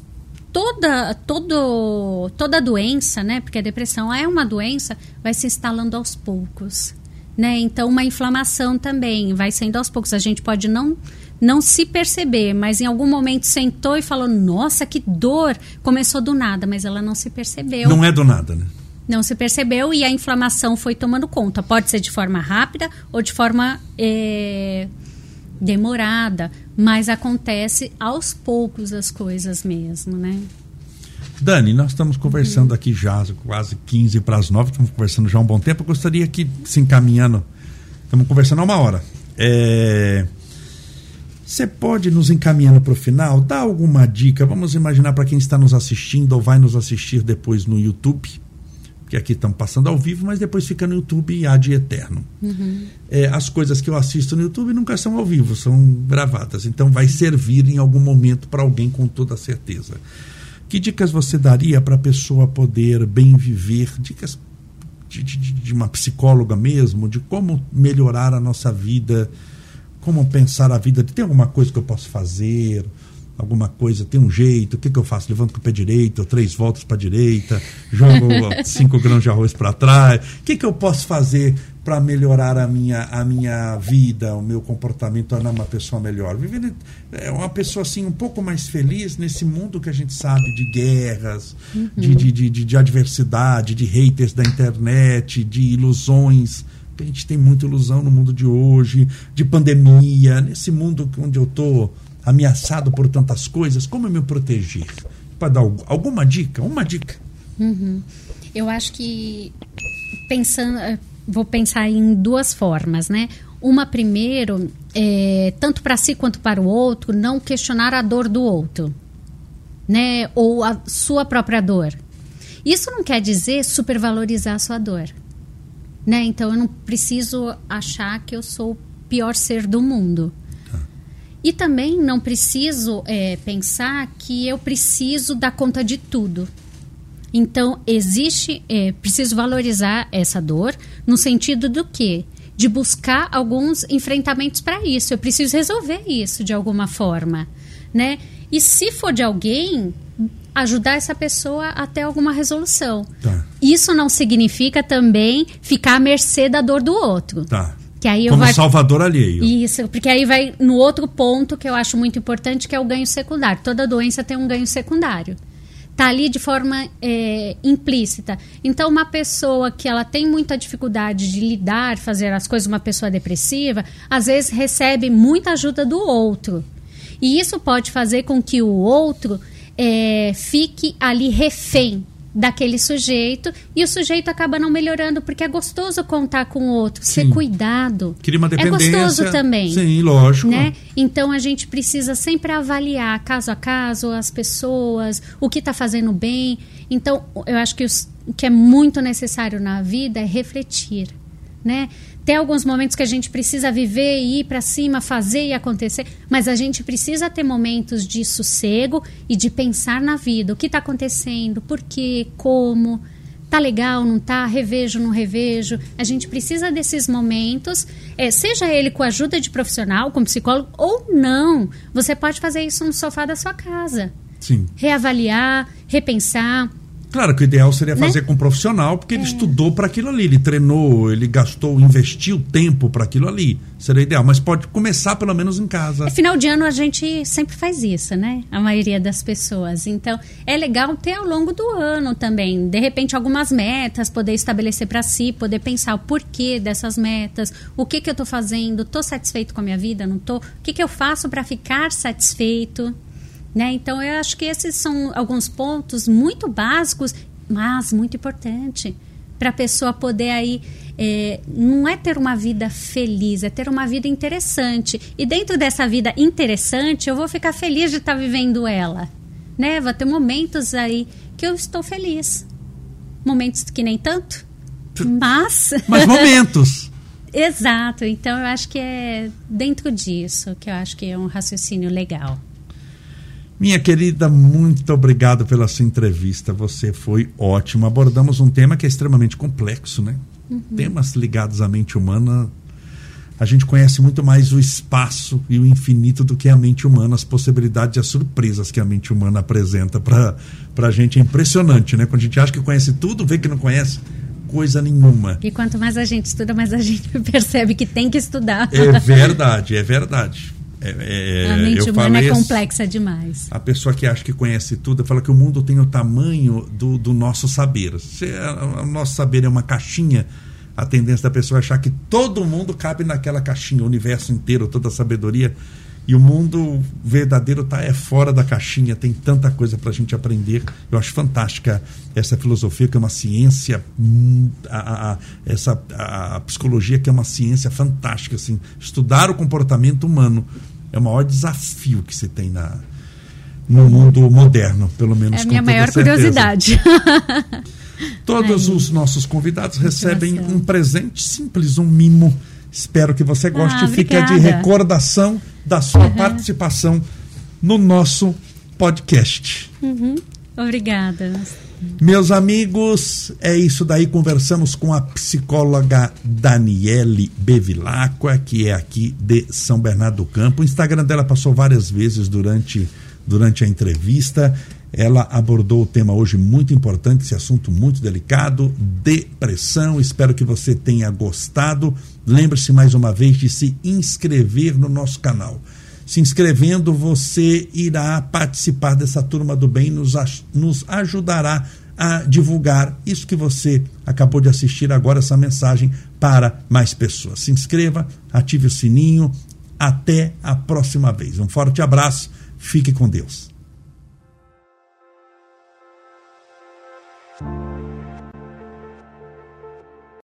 toda todo, toda doença, né? Porque a depressão é uma doença, vai se instalando aos poucos. Né? Então, uma inflamação também vai sendo aos poucos. A gente pode não não se perceber, mas em algum momento sentou e falou: Nossa, que dor! Começou do nada, mas ela não se percebeu. Não é do nada, né? Não se percebeu e a inflamação foi tomando conta. Pode ser de forma rápida ou de forma é, demorada, mas acontece aos poucos as coisas mesmo, né? Dani, nós estamos conversando uhum. aqui já quase 15 para as 9, estamos conversando já há um bom tempo. Eu gostaria que, se encaminhando, estamos conversando há uma hora. É, você pode nos encaminhando para o final, dar alguma dica? Vamos imaginar para quem está nos assistindo ou vai nos assistir depois no YouTube, porque aqui estamos passando ao vivo, mas depois fica no YouTube e há de eterno. Uhum. É, as coisas que eu assisto no YouTube nunca são ao vivo, são gravadas. Então vai servir em algum momento para alguém com toda certeza. Que dicas você daria para a pessoa poder bem viver? Dicas de, de, de uma psicóloga mesmo, de como melhorar a nossa vida como pensar a vida. Tem alguma coisa que eu posso fazer? Alguma coisa, tem um jeito, o que, que eu faço? Levanto com o pé direito, três voltas para a direita, jogo cinco grãos de arroz para trás. O que, que eu posso fazer para melhorar a minha, a minha vida, o meu comportamento, tornar uma pessoa melhor? Viver é uma pessoa assim um pouco mais feliz nesse mundo que a gente sabe de guerras, uhum. de, de, de, de adversidade, de haters da internet, de ilusões a gente tem muita ilusão no mundo de hoje, de pandemia, nesse mundo onde eu estou ameaçado por tantas coisas, como me proteger? Para dar alguma dica? Uma dica. Uhum. Eu acho que pensando, eh, vou pensar em duas formas, né? Uma primeiro, é, tanto para si quanto para o outro, não questionar a dor do outro, né? Ou a sua própria dor. Isso não quer dizer supervalorizar a sua dor. Né? Então eu não preciso achar que eu sou o pior ser do mundo. Tá. E também não preciso é, pensar que eu preciso dar conta de tudo. Então, existe, é, preciso valorizar essa dor no sentido do que? de buscar alguns enfrentamentos para isso. Eu preciso resolver isso de alguma forma, né? E se for de alguém, ajudar essa pessoa a ter alguma resolução. Tá. Isso não significa também ficar à mercê da dor do outro. Tá. Que aí Como vai... salvador alheio. Isso, porque aí vai no outro ponto que eu acho muito importante, que é o ganho secundário. Toda doença tem um ganho secundário. Está ali de forma é, implícita. Então, uma pessoa que ela tem muita dificuldade de lidar, fazer as coisas, uma pessoa depressiva, às vezes recebe muita ajuda do outro. E isso pode fazer com que o outro é, fique ali refém daquele sujeito e o sujeito acaba não melhorando porque é gostoso contar com o outro, Sim. ser cuidado. Cria uma dependência. É gostoso também. Sim, lógico. Né? Então a gente precisa sempre avaliar caso a caso as pessoas, o que está fazendo bem. Então eu acho que os, o que é muito necessário na vida é refletir, né? Tem alguns momentos que a gente precisa viver e ir para cima, fazer e acontecer, mas a gente precisa ter momentos de sossego e de pensar na vida. O que está acontecendo, por quê, como, tá legal, não tá, revejo, não revejo. A gente precisa desses momentos, é, seja ele com a ajuda de profissional, como psicólogo, ou não. Você pode fazer isso no sofá da sua casa. Sim. Reavaliar, repensar Claro que o ideal seria fazer né? com um profissional, porque ele é. estudou para aquilo ali, ele treinou, ele gastou, investiu tempo para aquilo ali. Seria ideal, mas pode começar pelo menos em casa. É, final de ano a gente sempre faz isso, né? A maioria das pessoas. Então, é legal ter ao longo do ano também, de repente algumas metas, poder estabelecer para si, poder pensar o porquê dessas metas, o que que eu estou fazendo, estou satisfeito com a minha vida, não estou? O que que eu faço para ficar satisfeito? Né? Então, eu acho que esses são alguns pontos muito básicos, mas muito importante para a pessoa poder aí é, não é ter uma vida feliz, é ter uma vida interessante. E dentro dessa vida interessante, eu vou ficar feliz de estar tá vivendo ela. Né? Vai ter momentos aí que eu estou feliz. Momentos que nem tanto, mas. Mas momentos. Exato. Então eu acho que é dentro disso que eu acho que é um raciocínio legal. Minha querida, muito obrigado pela sua entrevista. Você foi ótima. Abordamos um tema que é extremamente complexo, né? Uhum. Temas ligados à mente humana. A gente conhece muito mais o espaço e o infinito do que a mente humana, as possibilidades e as surpresas que a mente humana apresenta para a gente. É impressionante, né? Quando a gente acha que conhece tudo, vê que não conhece coisa nenhuma. E quanto mais a gente estuda, mais a gente percebe que tem que estudar. É verdade, é verdade. É, é, a mente humana é complexa demais. A pessoa que acha que conhece tudo fala que o mundo tem o tamanho do, do nosso saber. Se o nosso saber é uma caixinha, a tendência da pessoa é achar que todo mundo cabe naquela caixinha, o universo inteiro, toda a sabedoria. E o mundo verdadeiro está é fora da caixinha, tem tanta coisa para a gente aprender. Eu acho fantástica essa filosofia, que é uma ciência, hum, a, a, essa, a psicologia, que é uma ciência fantástica. Assim, estudar o comportamento humano é o maior desafio que se tem na, no mundo moderno, pelo menos. É a minha maior curiosidade. Todos Ai. os nossos convidados recebem um presente simples, um mimo. Espero que você goste. Ah, Fica de recordação da sua uhum. participação no nosso podcast. Uhum. Obrigada. Meus amigos, é isso daí. Conversamos com a psicóloga Daniele Bevilacqua, que é aqui de São Bernardo do Campo. O Instagram dela passou várias vezes durante, durante a entrevista. Ela abordou o tema hoje muito importante, esse assunto muito delicado, depressão. Espero que você tenha gostado. Lembre-se mais uma vez de se inscrever no nosso canal se inscrevendo, você irá participar dessa turma do bem, nos, nos ajudará a divulgar isso que você acabou de assistir agora, essa mensagem, para mais pessoas. Se inscreva, ative o sininho. Até a próxima vez. Um forte abraço, fique com Deus.